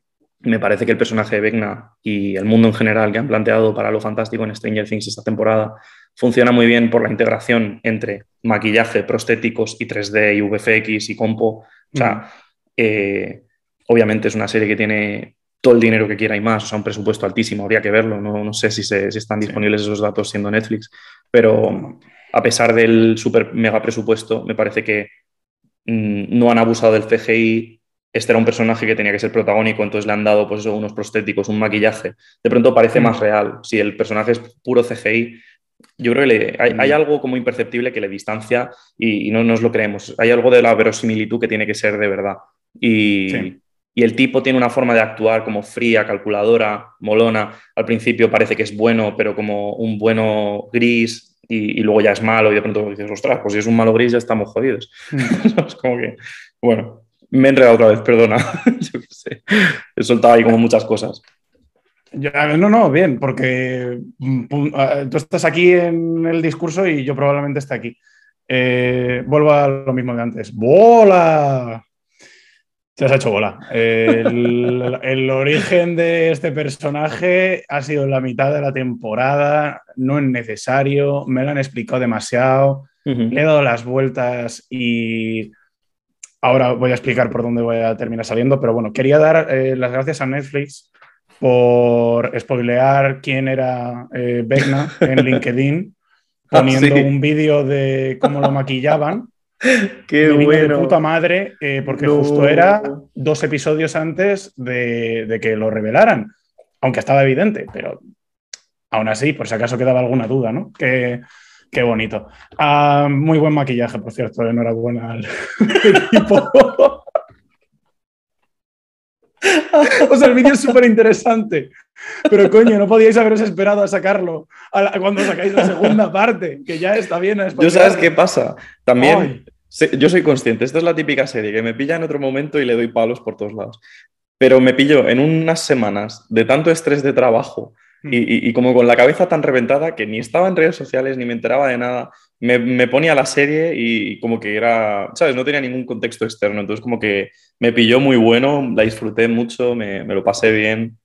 S2: me parece que el personaje de Vecna y el mundo en general que han planteado para lo fantástico en Stranger Things esta temporada funciona muy bien por la integración entre maquillaje, prostéticos y 3D y VFX y compo. O sea, eh, obviamente es una serie que tiene todo el dinero que quiera y más, o sea, un presupuesto altísimo, habría que verlo, no, sé si, están disponibles esos datos siendo Netflix, pero a pesar del super mega presupuesto, me parece que mm, no han abusado del CGI este era un personaje que tenía que ser protagónico, entonces le han dado pues unos prostéticos, un maquillaje. De pronto parece más real. Si el personaje es puro CGI, yo creo que hay, mm. algo como imperceptible que le distancia y, no nos lo creemos. Hay algo de la verosimilitud que tiene que ser de verdad. Y, el tipo tiene una forma de actuar como fría, calculadora, molona. Al principio parece que es bueno, pero como un bueno gris, y, luego ya es malo y de pronto dices, ostras, pues si es un malo gris ya estamos jodidos. Mm. es como que, bueno, me he enredado otra vez, perdona. Yo qué sé. He soltado ahí como muchas cosas.
S1: no, no, bien, porque mm, ah, tú estás aquí en el discurso y yo probablemente esté aquí. Eh, vuelvo a lo mismo de antes. ¡Bola! Se has hecho bola. El, el, origen de este personaje ha sido en la mitad de la temporada, no es necesario, me lo han explicado demasiado, le he dado las vueltas y Ahora voy a explicar por dónde voy a terminar saliendo, pero bueno, quería dar eh, las gracias a Netflix por spoilear quién era eh, en LinkedIn, poniendo un vídeo de cómo lo maquillaban.
S2: Qué bueno.
S1: De puta madre, eh, porque justo era dos episodios antes de, que lo revelaran. Aunque estaba evidente, pero aún así, por si acaso quedaba alguna duda, ¿no? Qué, qué bonito. Ah, muy buen maquillaje, por cierto. Enhorabuena al equipo. o sea, el vídeo es súper interesante. Pero coño, no podíais haberos esperado a sacarlo cuando sacáis la segunda parte, que ya está bien.
S2: Yo sabes qué pasa. También, yo soy consciente, esta es la típica serie que me pilla en otro momento y le doy palos por todos lados. Pero me pillo en unas semanas de tanto estrés de trabajo hmm. y, como con la cabeza tan reventada que ni estaba en redes sociales ni me enteraba de nada. Me, me, ponía la serie y como que era, ¿sabes? No tenía ningún contexto externo. Entonces como que me pilló muy bueno, la disfruté mucho, me, me lo pasé bien.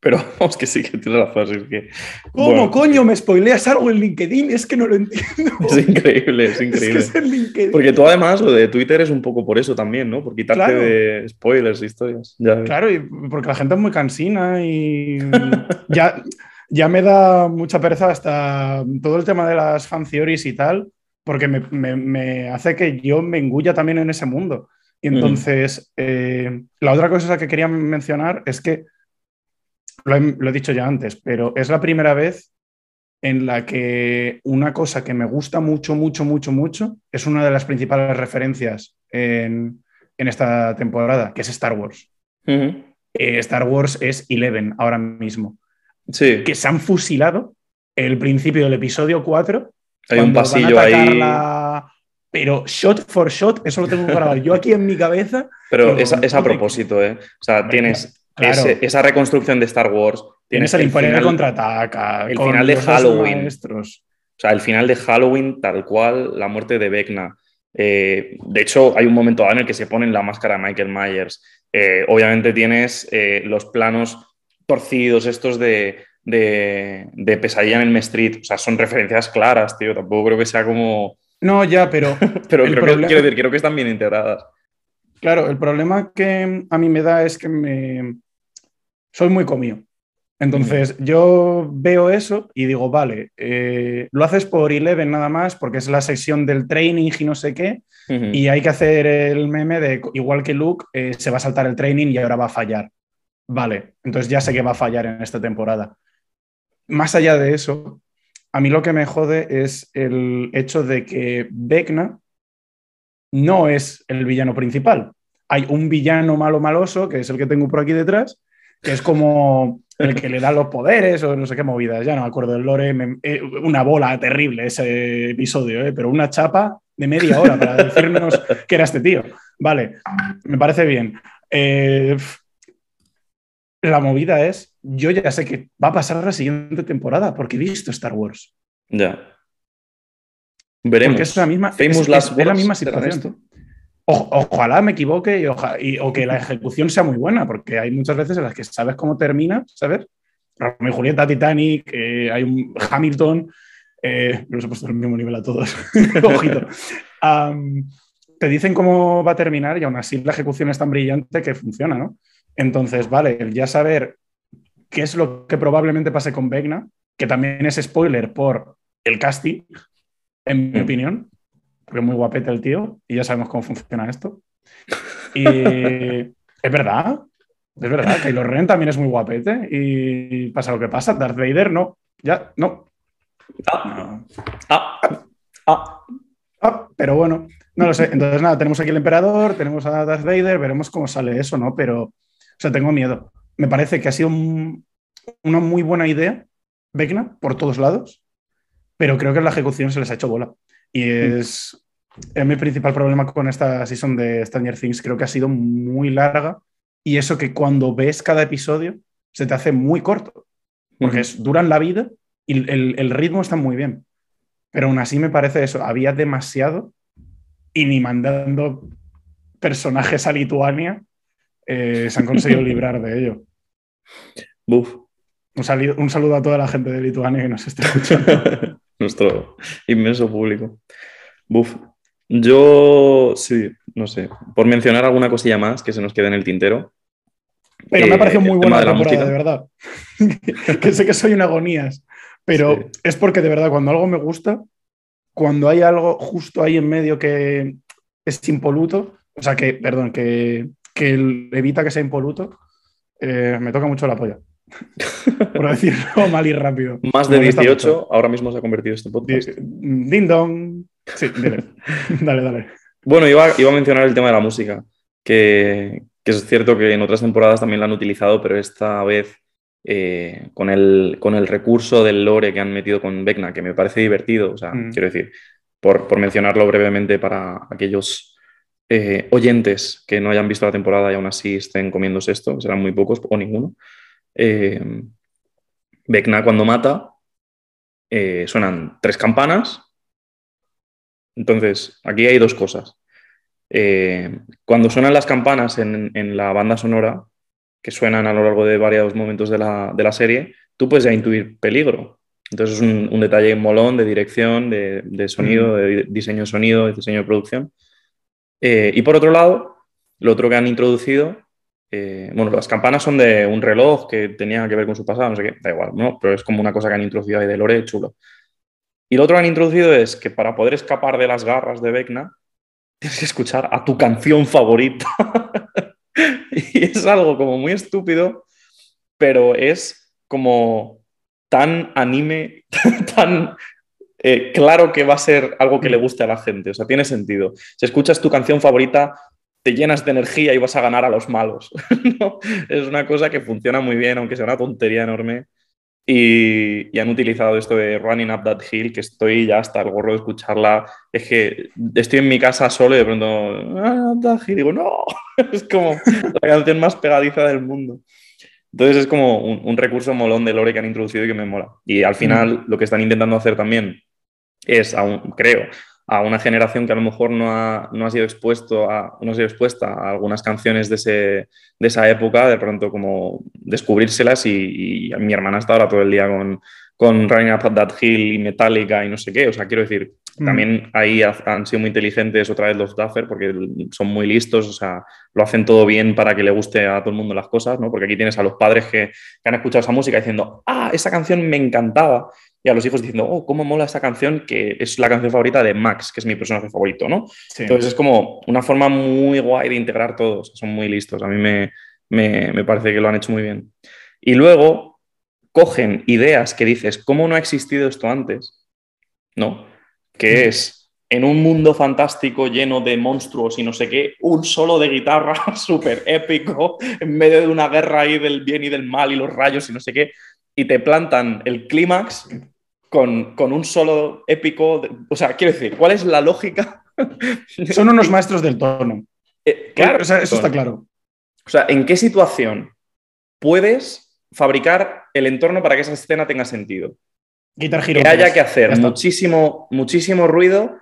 S2: Pero vamos que sí que tiene razón. que,
S1: ¿Cómo coño me spoileas algo en LinkedIn? Es que no lo entiendo.
S2: Es increíble, es increíble. Porque tú además lo de Twitter es un poco por eso también, ¿no? Por quitarte de spoilers y historias.
S1: claro, y porque la gente es muy cansina y ya, ya me da mucha pereza hasta todo el tema de las fan theories y tal, porque me, me, me hace que yo me engulla también en ese mundo. Y entonces, eh, la otra cosa que quería mencionar es que lo he, dicho ya antes, pero es la primera vez en la que una cosa que me gusta mucho, mucho, mucho, mucho, es una de las principales referencias en, esta temporada, que es Star Wars. Eh, Star Wars es Eleven ahora mismo.
S2: Sí.
S1: Que se han fusilado el principio del episodio 4.
S2: Hay un pasillo ahí.
S1: Pero shot for shot, eso lo tengo grabar yo aquí en mi cabeza.
S2: Pero es, a propósito, ¿eh? O sea, tienes esa reconstrucción de Star Wars.
S1: Tienes el Imperio contraataca.
S2: El final de Halloween. O sea, el final de Halloween, tal cual, la muerte de Vecna. Eh, de hecho, hay un momento en el que se ponen la máscara de Michael Myers. Eh, obviamente tienes eh, los planos torcidos, estos de, de, pesadilla en el Street. O sea, son referencias claras, tío. Tampoco creo que sea como.
S1: No, ya, pero.
S2: pero creo, que, quiero decir, creo que están bien integradas.
S1: Claro, el problema que a mí me da es que me soy muy comido. Entonces, yo veo eso y digo, vale, eh, lo haces por Eleven nada más porque es la sección del training y no sé qué, y hay que hacer el meme de, igual que Luke, eh, se va a saltar el training y ahora va a fallar. Vale, entonces ya sé que va a fallar en esta temporada. Más allá de eso, a mí lo que me jode es el hecho de que Vecna no es el villano principal. Hay un villano malo maloso, que es el que tengo por aquí detrás, que es como el que le da los poderes o no sé qué movidas, ya no me acuerdo del lore, eh, una bola terrible ese episodio, eh, pero una chapa de media hora para decirnos que era este tío. Vale, me parece bien. Eh, la movida es, yo ya sé que va a pasar la siguiente temporada porque he visto Star Wars.
S2: Ya. Veremos.
S1: Porque es la misma, es, la misma situación. Ojalá me equivoque y, o que la ejecución sea muy buena, porque hay muchas veces en las que sabes cómo termina, ¿sabes? Romeo y Julieta, Titanic, eh, hay un Hamilton, eh, los he puesto al mismo nivel a todos, ojito. te dicen cómo va a terminar y aún así la ejecución es tan brillante que funciona, ¿no? Entonces, vale, ya saber qué es lo que probablemente pase con Vegna, que también es spoiler por el casting, en mi mm. opinión, porque es muy guapete el tío y ya sabemos cómo funciona esto. Y es verdad, es verdad, Kylo Ren también es muy guapete y pasa lo que pasa. Darth Vader no, ya, no.
S2: Ah, ah,
S1: ah, ah, pero bueno, no lo sé. Entonces, nada, tenemos aquí el emperador, tenemos a Darth Vader, veremos cómo sale eso, ¿no? Pero, o sea, tengo miedo. Me parece que ha sido una muy buena idea, Vecna, por todos lados, pero creo que en la ejecución se les ha hecho bola. Y mm. Es, mi principal problema con esta season de Stranger Things. Creo que ha sido muy larga y eso que cuando ves cada episodio se te hace muy corto, porque es, duran la vida y el, ritmo está muy bien. Pero aún así me parece eso, había demasiado y ni mandando personajes a Lituania eh, se han conseguido librar de ello. Un, un, saludo a toda la gente de Lituania que nos está escuchando.
S2: nuestro inmenso público. Buf. Yo, sí, no sé, por mencionar alguna cosilla más que se nos quede en el tintero.
S1: Pero me ha parecido muy buena la temporada, de verdad. que sé que soy un agonías, Pero es porque de verdad, cuando algo me gusta, cuando hay algo justo ahí en medio que es impoluto, o sea, que, perdón, que, evita que sea impoluto, eh, me toca mucho la polla. Por decirlo mal y rápido.
S2: Más de 18, ahora mismo se ha convertido este podcast.
S1: Ding dong. Sí, dale, dale.
S2: Bueno, iba, a mencionar el tema de la música, que, es cierto que en otras temporadas también la han utilizado, pero esta vez eh, con, el, con el recurso del lore que han metido con Vecna, que me parece divertido, o sea, mm. quiero decir, por, mencionarlo brevemente para aquellos eh, oyentes que no hayan visto la temporada y aún así estén comiéndose esto, serán muy pocos o ninguno. Eh, Vecna cuando mata eh, suenan tres campanas. Entonces, aquí hay dos cosas. Eh, cuando suenan las campanas en, la banda sonora, que suenan a lo largo de varios momentos de la, serie, tú puedes ya intuir peligro. Entonces es un, detalle molón de dirección, de, sonido, de diseño de sonido, de diseño de producción. y por otro lado, lo otro que han introducido eh, bueno, las campanas son de un reloj que tenía que ver con su pasado, no sé qué, da igual, ¿no? Pero es como una cosa que han introducido ahí de lore chulo. Y lo otro que han introducido es que para poder escapar de las garras de Vecna, tienes que escuchar a tu canción favorita. y es algo como muy estúpido, pero es como tan anime, tan eh, claro que va a ser algo que le guste a la gente. O sea, tiene sentido. Si escuchas tu canción favorita, te llenas de energía y vas a ganar a los malos. Es una cosa que funciona muy bien, aunque sea una tontería enorme. Y, han utilizado esto de Running Up That Hill, que estoy ya hasta el gorro de escucharla. Es que estoy en mi casa solo y de pronto, ah, That Hill, digo, no, es como la canción más pegadiza del mundo. Entonces es como un, recurso molón de lore que han introducido y que me mola. Y al final lo que están intentando hacer también es, aún, creo, a una generación que a lo mejor no ha, no ha sido, expuesto a, no ha sido expuesta a algunas canciones de, ese, de esa época, de pronto como descubrírselas y, mi hermana está ahora todo el día con, con Running Up That Hill y Metallica y no sé qué, o sea, quiero decir, mm. también ahí han sido muy inteligentes otra vez los Duffer porque son muy listos, o sea, lo hacen todo bien para que le guste a todo el mundo las cosas, ¿no? Porque aquí tienes a los padres que, que han escuchado esa música diciendo, ah, esa canción me encantaba y a los hijos diciendo, oh, cómo mola esta canción, que es la canción favorita de Max, que es mi personaje favorito, ¿no? Entonces es como una forma muy guay de integrar todos, son muy listos, a mí me, me, parece que lo han hecho muy bien. Y luego cogen ideas que dices, ¿cómo no ha existido esto antes? ¿No? Que es en un mundo fantástico lleno de monstruos y no sé qué, un solo de guitarra súper épico en medio de una guerra ahí del bien y del mal y los rayos y no sé qué y te plantan el clímax con, un solo épico. o sea, quiero decir, ¿cuál es la lógica?
S1: Son unos maestros del tono.
S2: Eh, claro,
S1: eso está claro.
S2: O sea, ¿en qué situación puedes fabricar el entorno para que esa escena tenga sentido?
S1: Quitar
S2: Que haya que hacer muchísimo, muchísimo ruido.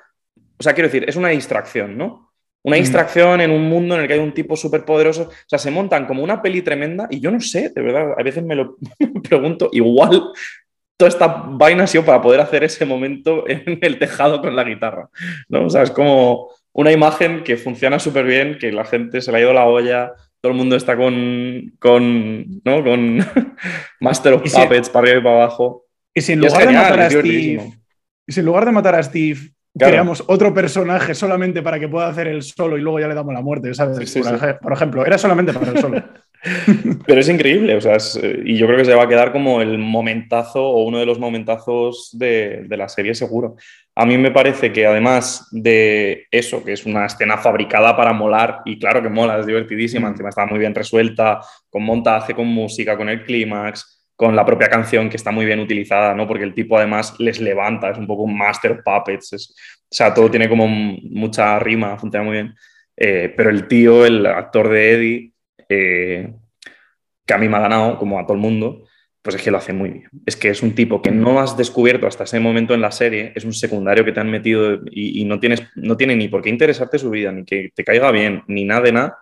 S2: O sea, quiero decir, es una distracción, ¿no? Una mm. distracción en un mundo en el que hay un tipo súper poderoso. O sea, se montan como una peli tremenda y yo no sé, de verdad, a veces me lo pregunto, igual toda esta vaina ha sido para poder hacer ese momento en el tejado con la guitarra. ¿no? O sea, es como una imagen que funciona súper bien, que la gente se le ha ido la olla, todo el mundo está con, con, ¿no? con Master of Puppets para arriba y para abajo.
S1: Y si en lugar de matar a Steve, y si en lugar de matar a Steve creamos otro personaje solamente para que pueda hacer el solo y luego ya le damos la muerte, ¿sabes? por, ejemplo, era solamente para el solo.
S2: Pero es increíble, o sea, y yo creo que se va a quedar como el momentazo o uno de los momentazos de, la serie seguro. A mí me parece que además de eso, que es una escena fabricada para molar, y claro que mola, es divertidísima, mm. encima está muy bien resuelta, con montaje, con música, con el clímax, con la propia canción que está muy bien utilizada, ¿no? Porque el tipo además les levanta, es un poco un master puppets, o sea, todo tiene como mucha rima, funciona muy bien. Eh, pero el tío, el actor de Eddie, eh, que a mí me ha ganado, como a todo el mundo, pues es que lo hace muy bien. Es que es un tipo que no has descubierto hasta ese momento en la serie, es un secundario que te han metido y, no, tienes, no tiene ni por qué interesarte su vida, ni que te caiga bien, ni nada de nada.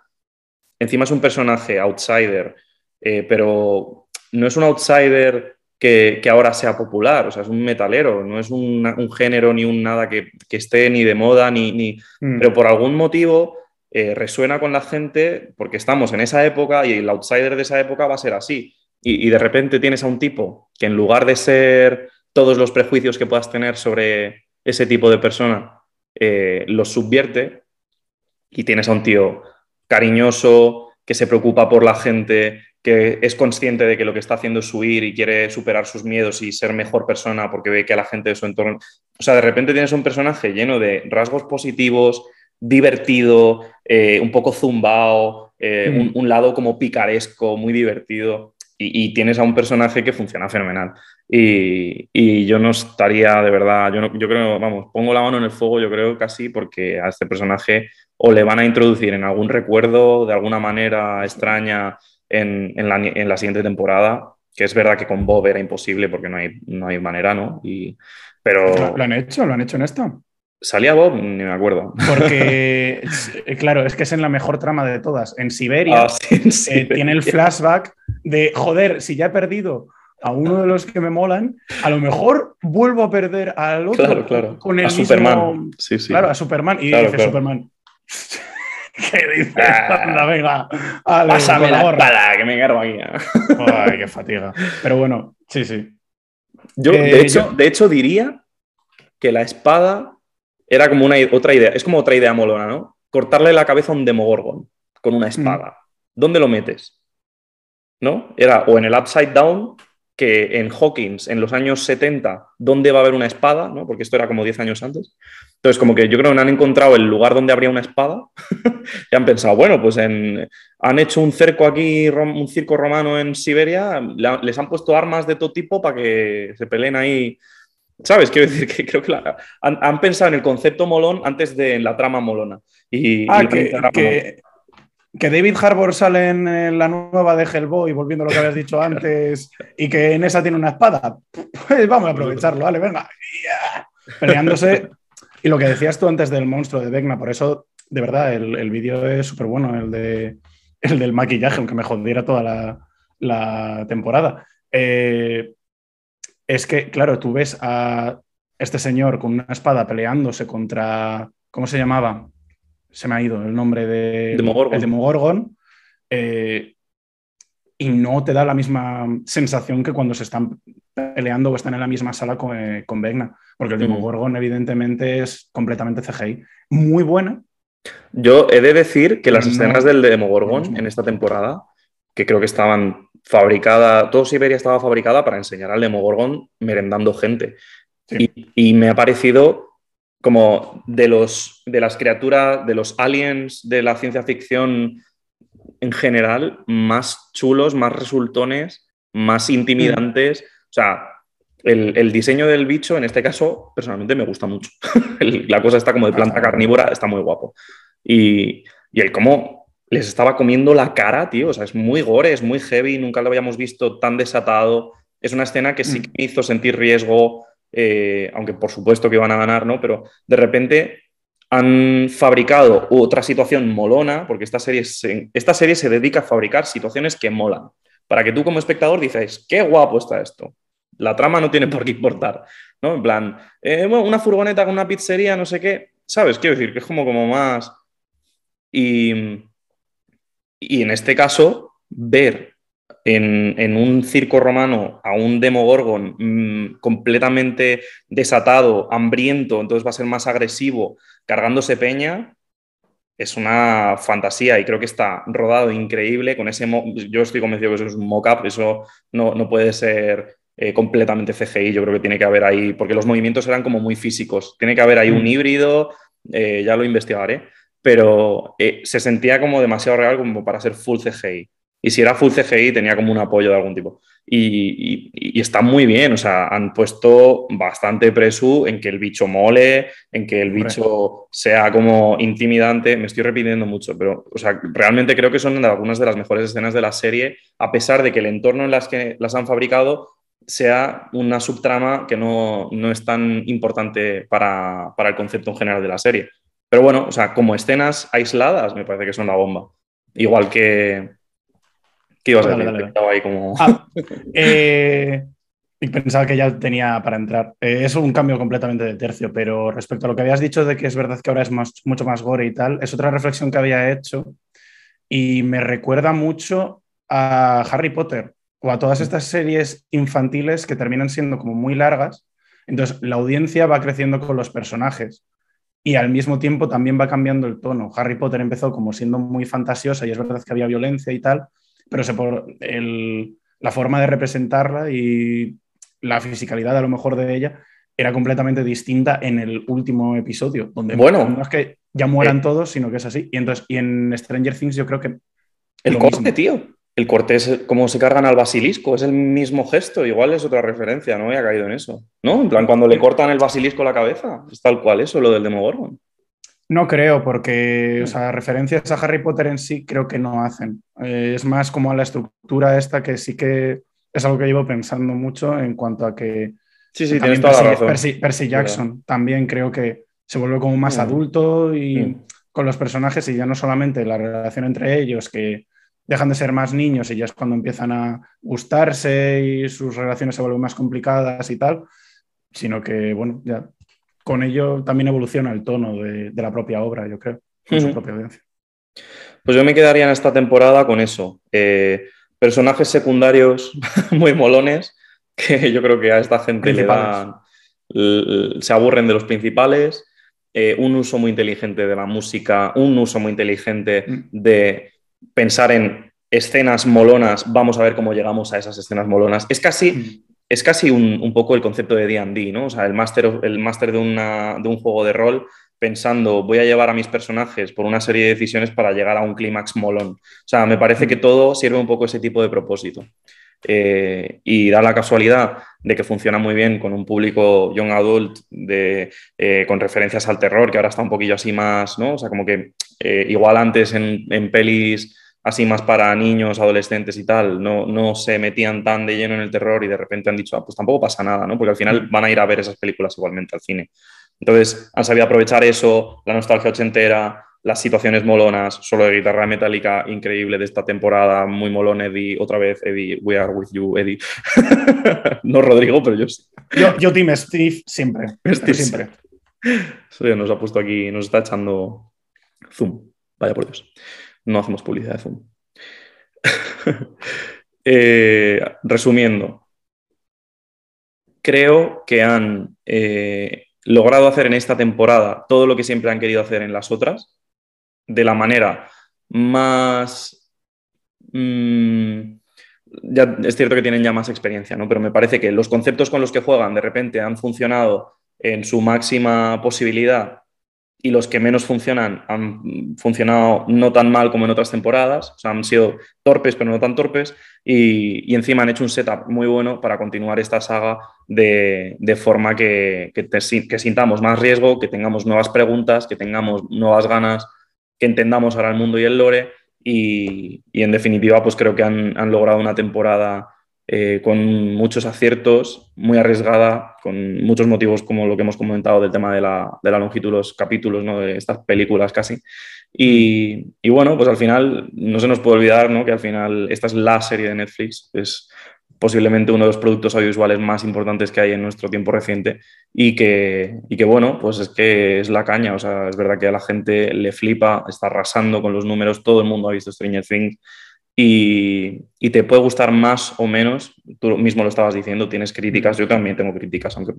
S2: Encima es un personaje outsider, eh, pero no es un outsider que, ahora sea popular, o sea, es un metalero, no es un, género ni un nada que, esté ni de moda, ni, ni... Mm. pero por algún motivo eh, resuena con la gente porque estamos en esa época y el outsider de esa época va a ser así. Y, de repente tienes a un tipo que en lugar de ser todos los prejuicios que puedas tener sobre ese tipo de persona, eh, los subvierte y tienes a un tío cariñoso, que se preocupa por la gente, que es consciente de que lo que está haciendo es huir y quiere superar sus miedos y ser mejor persona porque ve que a la gente de su entorno... O sea, de repente tienes un personaje lleno de rasgos positivos, divertido, eh, un poco zumbao, eh, mm. un, lado como picaresco, muy divertido. Y, tienes a un personaje que funciona fenomenal. Y, yo no estaría, de verdad, yo, yo creo, vamos, pongo la mano en el fuego, yo creo casi, porque a este personaje o le van a introducir en algún recuerdo de alguna manera extraña en, la, siguiente temporada, que es verdad que con Bob era imposible porque no hay, no hay manera, ¿no? Y, pero...
S1: ¿Lo han hecho? ¿Lo han hecho en esto?
S2: ¿Salía Bob? Ni me acuerdo.
S1: Porque, claro, es que es en la mejor trama de todas. En Siberia, ah, eh, tiene el flashback de, joder, si ya he perdido a uno de los que me molan, a lo mejor vuelvo a perder al otro
S2: claro, claro.
S1: con el
S2: a Superman. Sí, sí.
S1: Claro, a Superman. Y dice Superman, ¿qué dices? Ah, venga,
S2: pásame la espada, que me encargo aquí.
S1: Ay, qué fatiga. Pero bueno, sí, sí.
S2: Yo, de, eh, hecho, de hecho, diría que la espada era como una otra idea, es como otra idea molona, ¿no? Cortarle la cabeza a un Demogorgon con una espada. ¿Dónde lo metes? ¿No? Era o en el Upside Down, que en Hawkins, en los años 70, ¿dónde va a haber una espada? ¿no? Porque esto era como 10 años antes. Entonces, como que yo creo que han encontrado el lugar donde habría una espada y han pensado, bueno, pues en, han hecho un cerco aquí, un circo romano en Siberia, les han puesto armas de todo tipo para que se peleen ahí ¿Sabes? Quiero decir que creo que han, pensado en el concepto molón antes de la trama molona. Y,
S1: ah, que, David Harbour sale en la nueva de Hellboy, volviendo a lo que habías dicho antes, y que en esa tiene una espada. Pues vamos a aprovecharlo, vale, venga. Peleándose. Y lo que decías tú antes del monstruo de Vecna, por eso, de verdad, el, vídeo es súper bueno, el, de, el del maquillaje, aunque me jodiera toda la, la temporada. Eh, es que, claro, tú ves a este señor con una espada peleándose contra. ¿Cómo se llamaba? Se me ha ido el nombre de.
S2: Demogorgon.
S1: El Demogorgon. Eh, y no te da la misma sensación que cuando se están peleando o están en la misma sala con, eh, con Vecna. Porque el mm. Demogorgon, evidentemente, es completamente CGI. Muy buena.
S2: Yo he de decir que las escenas del Demogorgon en esta temporada, que creo que estaban fabricada, todo Siberia estaba fabricada para enseñar al Demogorgon merendando gente. Y, me ha parecido como de, los, de las criaturas, de los aliens de la ciencia ficción en general, más chulos, más resultones, más intimidantes. O sea, el, diseño del bicho, en este caso, personalmente me gusta mucho. la cosa está como de planta carnívora, está muy guapo. Y, y el cómo les estaba comiendo la cara, tío. O sea, es muy gore, es muy heavy, nunca lo habíamos visto tan desatado. Es una escena que sí mm. que me hizo sentir riesgo, eh, aunque por supuesto que iban a ganar, ¿no? Pero de repente han fabricado otra situación molona, porque esta serie, se, esta serie se dedica a fabricar situaciones que molan. Para que tú como espectador dices, qué guapo está esto. La trama no tiene por qué importar, ¿no? En plan, eh, una furgoneta con una pizzería, no sé qué, ¿sabes? Quiero decir que es como, como más... Y, y en este caso, ver en, un circo romano a un Demogorgon mm, completamente desatado, hambriento, entonces va a ser más agresivo, cargándose peña, es una fantasía y creo que está rodado increíble con ese... Yo estoy convencido que eso es un mock-up, eso no, puede ser eh, completamente CGI, yo creo que tiene que haber ahí, porque los movimientos eran como muy físicos, tiene que haber ahí un mm. híbrido, eh, ya lo investigaré, pero eh, se sentía como demasiado real como para ser full CGI. Y si era full CGI tenía como un apoyo de algún tipo. Y, está muy bien, o sea, han puesto bastante presu en que el bicho mole, en que el bicho sea como intimidante. Me estoy repitiendo mucho, pero, o sea, realmente creo que son algunas de las mejores escenas de la serie, a pesar de que el entorno en las que las han fabricado sea una subtrama que no, es tan importante para, para el concepto en general de la serie. Pero bueno, o sea, como escenas aisladas me parece que son la bomba. Igual que... ¿Qué ibas a decir? ahí como...
S1: Ah, eh, pensaba que ya tenía para entrar. Eh, es un cambio completamente de tercio, pero respecto a lo que habías dicho de que es verdad que ahora es más, mucho más gore y tal, es otra reflexión que había hecho y me recuerda mucho a Harry Potter o a todas estas series infantiles que terminan siendo como muy largas. Entonces, la audiencia va creciendo con los personajes y al mismo tiempo también va cambiando el tono. Harry Potter empezó como siendo muy fantasiosa y es verdad que había violencia y tal, pero se por la forma de representarla y la fisicalidad a lo mejor de ella era completamente distinta en el último episodio, donde
S2: bueno,
S1: no es que ya mueran eh, todos, sino que es así. Y entonces, y en Stranger Things yo creo que...
S2: El corte, tío. El corte es como se cargan al basilisco, es el mismo gesto, igual es otra referencia, no había caído en eso. ¿No? En plan, cuando le cortan el basilisco la cabeza, es tal cual eso, lo del Demogorgon.
S1: No creo, porque o sea, referencias a Harry Potter en sí creo que no hacen. Eh, es más como a la estructura esta que sí que es algo que llevo pensando mucho en cuanto a que
S2: Sí, sí, tienes toda la razón.
S1: Percy, Jackson también creo que se vuelve como más mm. adulto y mm. con los personajes y ya no solamente la relación entre ellos, que dejan de ser más niños y ya es cuando empiezan a gustarse y sus relaciones se vuelven más complicadas y tal, sino que, bueno, ya con ello también evoluciona el tono de, la propia obra, yo creo, con su propia audiencia.
S2: Pues yo me quedaría en esta temporada con eso. Eh, personajes secundarios muy molones que yo creo que a esta gente le dan, se aburren de los principales, eh, un uso muy inteligente de la música, un uso muy inteligente mm. de pensar en escenas molonas, vamos a ver cómo llegamos a esas escenas molonas. Es casi, mm. es casi un, poco el concepto de D&D, ¿no? O sea, el máster el máster de, de un juego de rol pensando, voy a llevar a mis personajes por una serie de decisiones para llegar a un clímax molón. O sea, me parece mm. que todo sirve un poco ese tipo de propósito. Eh, y da la casualidad de que funciona muy bien con un público young adult de, eh, con referencias al terror, que ahora está un poquillo así más, ¿no? O sea, como que eh, igual antes en, en, pelis así más para niños, adolescentes y tal, no, no se metían tan de lleno en el terror y de repente han dicho, ah, pues tampoco pasa nada, ¿no? Porque al final van a ir a ver esas películas igualmente al cine. Entonces, han sabido aprovechar eso, la nostalgia ochentera, las situaciones molonas, solo de guitarra metálica increíble de esta temporada, muy molón, Eddie, otra vez, Eddie, we are with you, Eddie. no Rodrigo, pero yo sí.
S1: Yo, yo Team Steve siempre. Steve siempre.
S2: nos ha puesto aquí, nos está echando Zoom. Vaya por Dios. No hacemos publicidad de Zoom. Eh, resumiendo, creo que han eh, logrado hacer en esta temporada todo lo que siempre han querido hacer en las otras de la manera más... Mm, ya es cierto que tienen ya más experiencia, ¿no? pero me parece que los conceptos con los que juegan de repente han funcionado en su máxima posibilidad y los que menos funcionan han funcionado no tan mal como en otras temporadas, o sea, han sido torpes pero no tan torpes y, encima han hecho un setup muy bueno para continuar esta saga de, forma que, que sintamos más riesgo, que tengamos nuevas preguntas, que tengamos nuevas ganas que entendamos ahora el mundo y el lore y, en definitiva pues creo que han, logrado una temporada eh, con muchos aciertos, muy arriesgada, con muchos motivos como lo que hemos comentado del tema de la, longitud de los capítulos, ¿no? de estas películas casi. Y, y, bueno, pues al final no se nos puede olvidar ¿no? que al final esta es la serie de Netflix, es posiblemente uno de los productos audiovisuales más importantes que hay en nuestro tiempo reciente y que, y que, bueno, pues es que es la caña, o sea, es verdad que a la gente le flipa, está arrasando con los números, todo el mundo ha visto Stranger Things y, y te puede gustar más o menos, tú mismo lo estabas diciendo, tienes críticas, yo también tengo críticas, aunque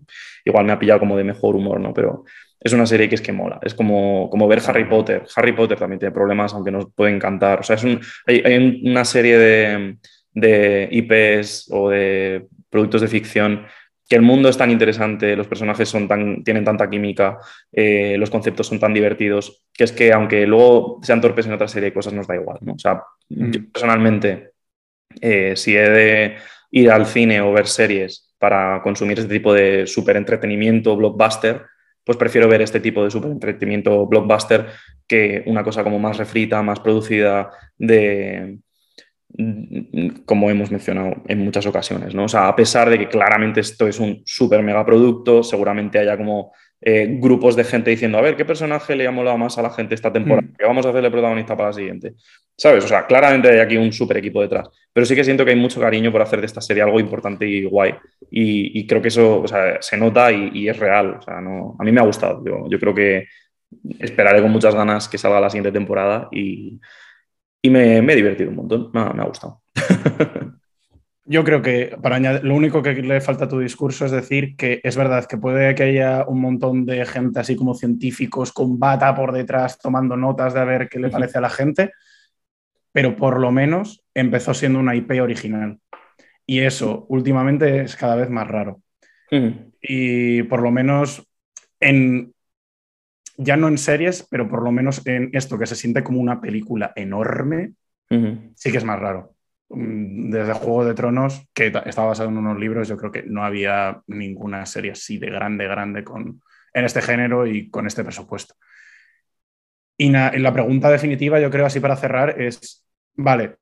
S2: igual me ha pillado como de mejor humor, ¿no? Pero es una serie que es que mola, es como, como ver Harry Potter, Harry Potter también tiene problemas, aunque nos puede encantar, o sea, es hay, hay una serie de de IPs o de productos de ficción, que el mundo es tan interesante, los personajes son tan, tienen tanta química, eh, los conceptos son tan divertidos, que es que aunque luego sean torpes en otra serie de cosas, nos da igual. ¿no? O sea, mm. yo personalmente, eh, si he de ir al cine o ver series para consumir este tipo de super entretenimiento blockbuster, pues prefiero ver este tipo de super entretenimiento blockbuster que una cosa como más refrita, más producida de, como hemos mencionado en muchas ocasiones, ¿no? O sea, a pesar de que claramente esto es un súper mega producto, seguramente haya como eh, grupos de gente diciendo, a ver, ¿qué personaje le ha molado más a la gente esta temporada? Mm. ¿Qué vamos a hacerle protagonista para la siguiente? ¿Sabes? O sea, claramente hay aquí un súper equipo detrás, pero sí que siento que hay mucho cariño por hacer de esta serie algo importante y guay. Y, creo que eso se nota y, es real. O sea, no, a mí me ha gustado. Yo, yo creo que esperaré con muchas ganas que salga la siguiente temporada y, y me, he divertido un montón, me, ha gustado.
S1: Yo creo que para añadir, lo único que le falta a tu discurso es decir que es verdad que puede que haya un montón de gente así como científicos con bata por detrás tomando notas de a ver qué le parece a la gente, pero por lo menos empezó siendo una IP original. Y eso últimamente es cada vez más raro. Y por lo menos en, ya no en series, pero por lo menos en esto que se siente como una película enorme, sí que es más raro. Mm, desde Juego de Tronos, que estaba basado en unos libros, yo creo que no había ninguna serie así de grande, grande con, en este género y con este presupuesto. Y la pregunta definitiva, yo creo, así para cerrar, es, vale,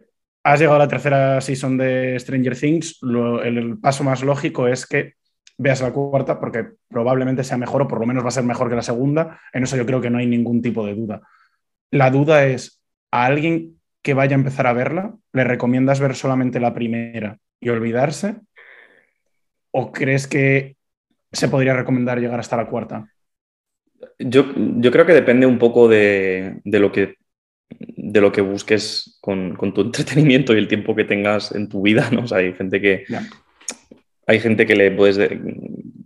S1: has llegado a la tercera season de Stranger Things, el, paso más lógico es que veas la cuarta porque probablemente sea mejor o por lo menos va a ser mejor que la segunda. En eso yo creo que no hay ningún tipo de duda. La duda es, ¿a alguien que vaya a empezar a verla, le recomiendas ver solamente la primera y olvidarse? ¿O crees que se podría recomendar llegar hasta la cuarta?
S2: Yo, creo que depende un poco de, lo, que, de lo que busques con, tu entretenimiento y el tiempo que tengas en tu vida, ¿no? hay gente que, hay gente que le puedes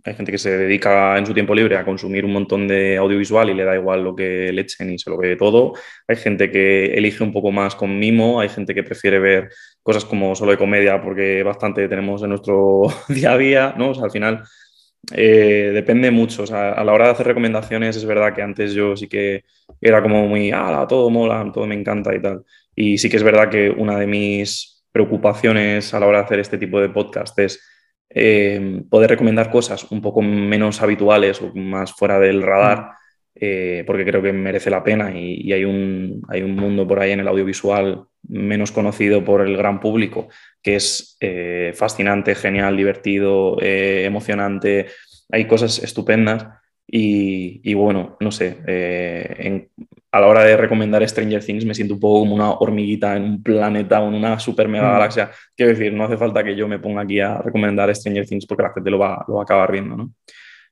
S2: hay gente que se dedica en su tiempo libre a consumir un montón de audiovisual y le da igual lo que le echen y se lo ve todo. Hay gente que elige un poco más con mimo, hay gente que prefiere ver cosas como solo de comedia porque bastante tenemos en nuestro día a día, ¿no? al final eh, depende mucho. a la hora de hacer recomendaciones es verdad que antes yo sí que era como muy, ah, todo mola, todo me encanta y tal. Y sí que es verdad que una de mis preocupaciones a la hora de hacer este tipo de podcast es eh, poder recomendar cosas un poco menos habituales o más fuera del radar, eh, porque creo que merece la pena y, hay, un, hay, un, mundo por ahí en el audiovisual menos conocido por el gran público, que es eh, fascinante, genial, divertido, emocionante, hay cosas estupendas. Y, bueno, no sé, a la hora de recomendar Stranger Things me siento un poco como una hormiguita en un planeta o en una super mega mm. galaxia. Quiero decir, no hace falta que yo me ponga aquí a recomendar Stranger Things porque la gente lo va, lo va a acabar viendo, ¿no?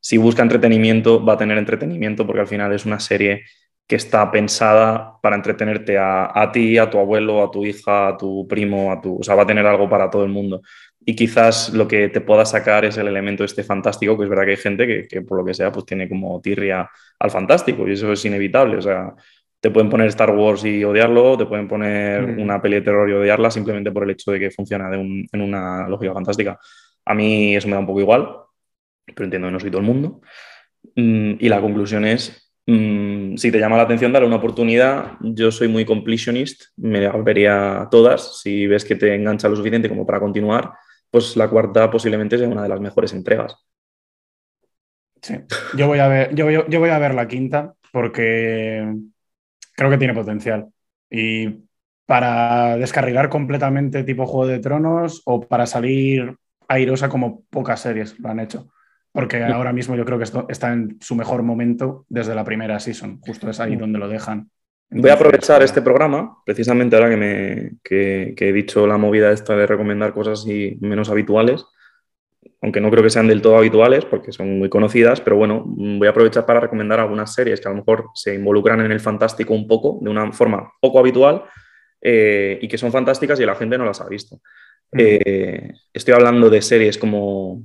S2: Si busca entretenimiento, va a tener entretenimiento porque al final es una serie que está pensada para entretenerte a, a, ti, a tu abuelo, a tu hija, a tu primo, a tu, o sea, va a tener algo para todo el mundo y quizás lo que te pueda sacar es el elemento este fantástico, que es verdad que hay gente que, por lo que sea pues tiene como tirria al fantástico y eso es inevitable, o sea, te pueden poner Star Wars y odiarlo, te pueden poner mm. una peli de terror y odiarla simplemente por el hecho de que funciona en una lógica fantástica. A mí eso me da un poco igual, pero entiendo que no soy todo el mundo. Mm, y la conclusión es, mm, si te llama la atención, dale una oportunidad. Yo soy muy completionist, me vería todas. Si ves que te engancha lo suficiente como para continuar, pues la cuarta posiblemente sea una de las mejores entregas.
S1: Sí, yo voy a ver, yo, voy a ver la quinta porque creo que tiene potencial. Y para descarrilar completamente tipo Juego de Tronos o para salir airosa como pocas series lo han hecho. Porque ahora mismo yo creo que esto está en su mejor momento desde la primera season. Justo es ahí donde lo dejan.
S2: Voy a aprovechar este programa, precisamente ahora que, me, he dicho la movida esta de recomendar cosas y menos habituales, aunque no creo que sean del todo habituales porque son muy conocidas, pero bueno, voy a aprovechar para recomendar algunas series que a lo mejor se involucran en el fantástico un poco, de una forma poco habitual, eh, y que son fantásticas y la gente no las ha visto. Eh, estoy hablando de series como,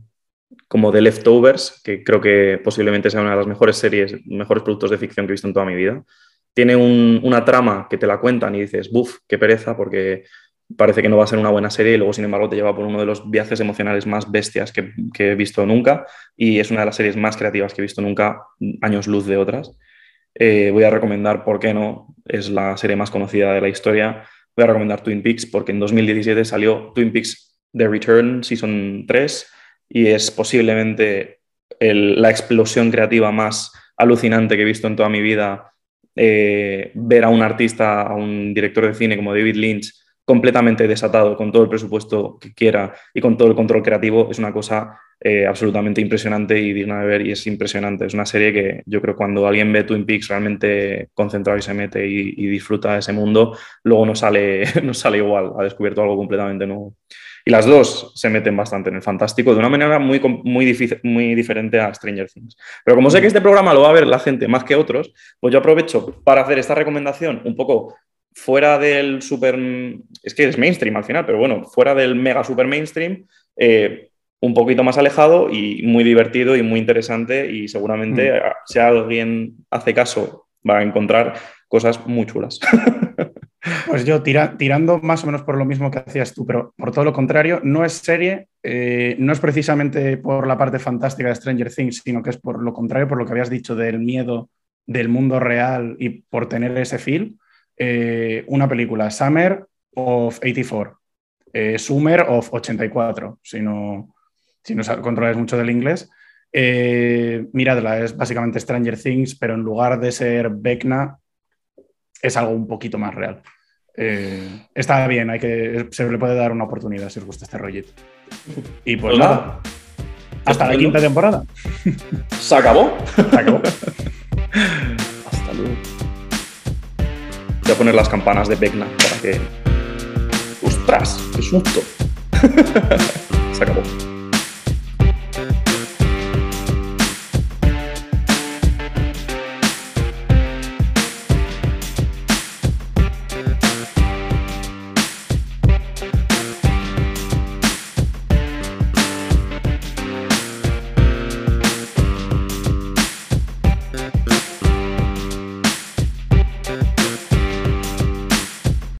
S2: como The Leftovers, que creo que posiblemente sea una de las mejores series, mejores productos de ficción que he visto en toda mi vida tiene una trama que te la cuentan y dices, buf, qué pereza, porque parece que no va a ser una buena serie y luego, sin embargo, te lleva por uno de los viajes emocionales más bestias que, he visto nunca y es una de las series más creativas que he visto nunca, años luz de otras. Eh, voy a recomendar, ¿por qué no? Es la serie más conocida de la historia. Voy a recomendar Twin Peaks porque en 2017 salió Twin Peaks The Return Season 3 y es posiblemente la explosión creativa más alucinante que he visto en toda mi vida eh, ver a un artista, a un director de cine como David Lynch completamente desatado, con todo el presupuesto que quiera y con todo el control creativo, es una cosa eh, absolutamente impresionante y digna de ver y es impresionante. Es una serie que yo creo cuando alguien ve Twin Peaks realmente concentrado y se mete y, y disfruta de ese mundo, luego no sale, no sale igual, ha descubierto algo completamente nuevo. Y las dos se meten bastante en el fantástico de una manera muy, muy, difícil, muy diferente a Stranger Things. Pero como sé que este programa lo va a ver la gente más que otros, pues yo aprovecho para hacer esta recomendación un poco fuera del super. Es que es mainstream al final, pero bueno, fuera del mega super mainstream, eh, un poquito más alejado y muy divertido y muy interesante. Y seguramente, mm. si alguien hace caso, va a encontrar cosas muy chulas.
S1: Pues yo tirando más o menos por lo mismo que hacías tú, pero por todo lo contrario, no es serie, eh, no es precisamente por la parte fantástica de Stranger Things, sino que es por lo contrario, por lo que habías dicho del miedo del mundo real y por tener ese feel. Eh, una película, Summer of 84, eh, Summer of 84, si no, si no controláis mucho del inglés. miradla, es básicamente Stranger Things, pero en lugar de ser Vecna, es algo un poquito más real. Eh, está bien, hay que, se le puede dar una oportunidad si os gusta este rollito. Y pues, pues nada, hasta la quinta temporada.
S2: ¿Se acabó?
S1: Se acabó.
S2: hasta luego. Voy a poner las campanas de Vecna para que. ¡Ostras! ¡Qué susto! Se acabó.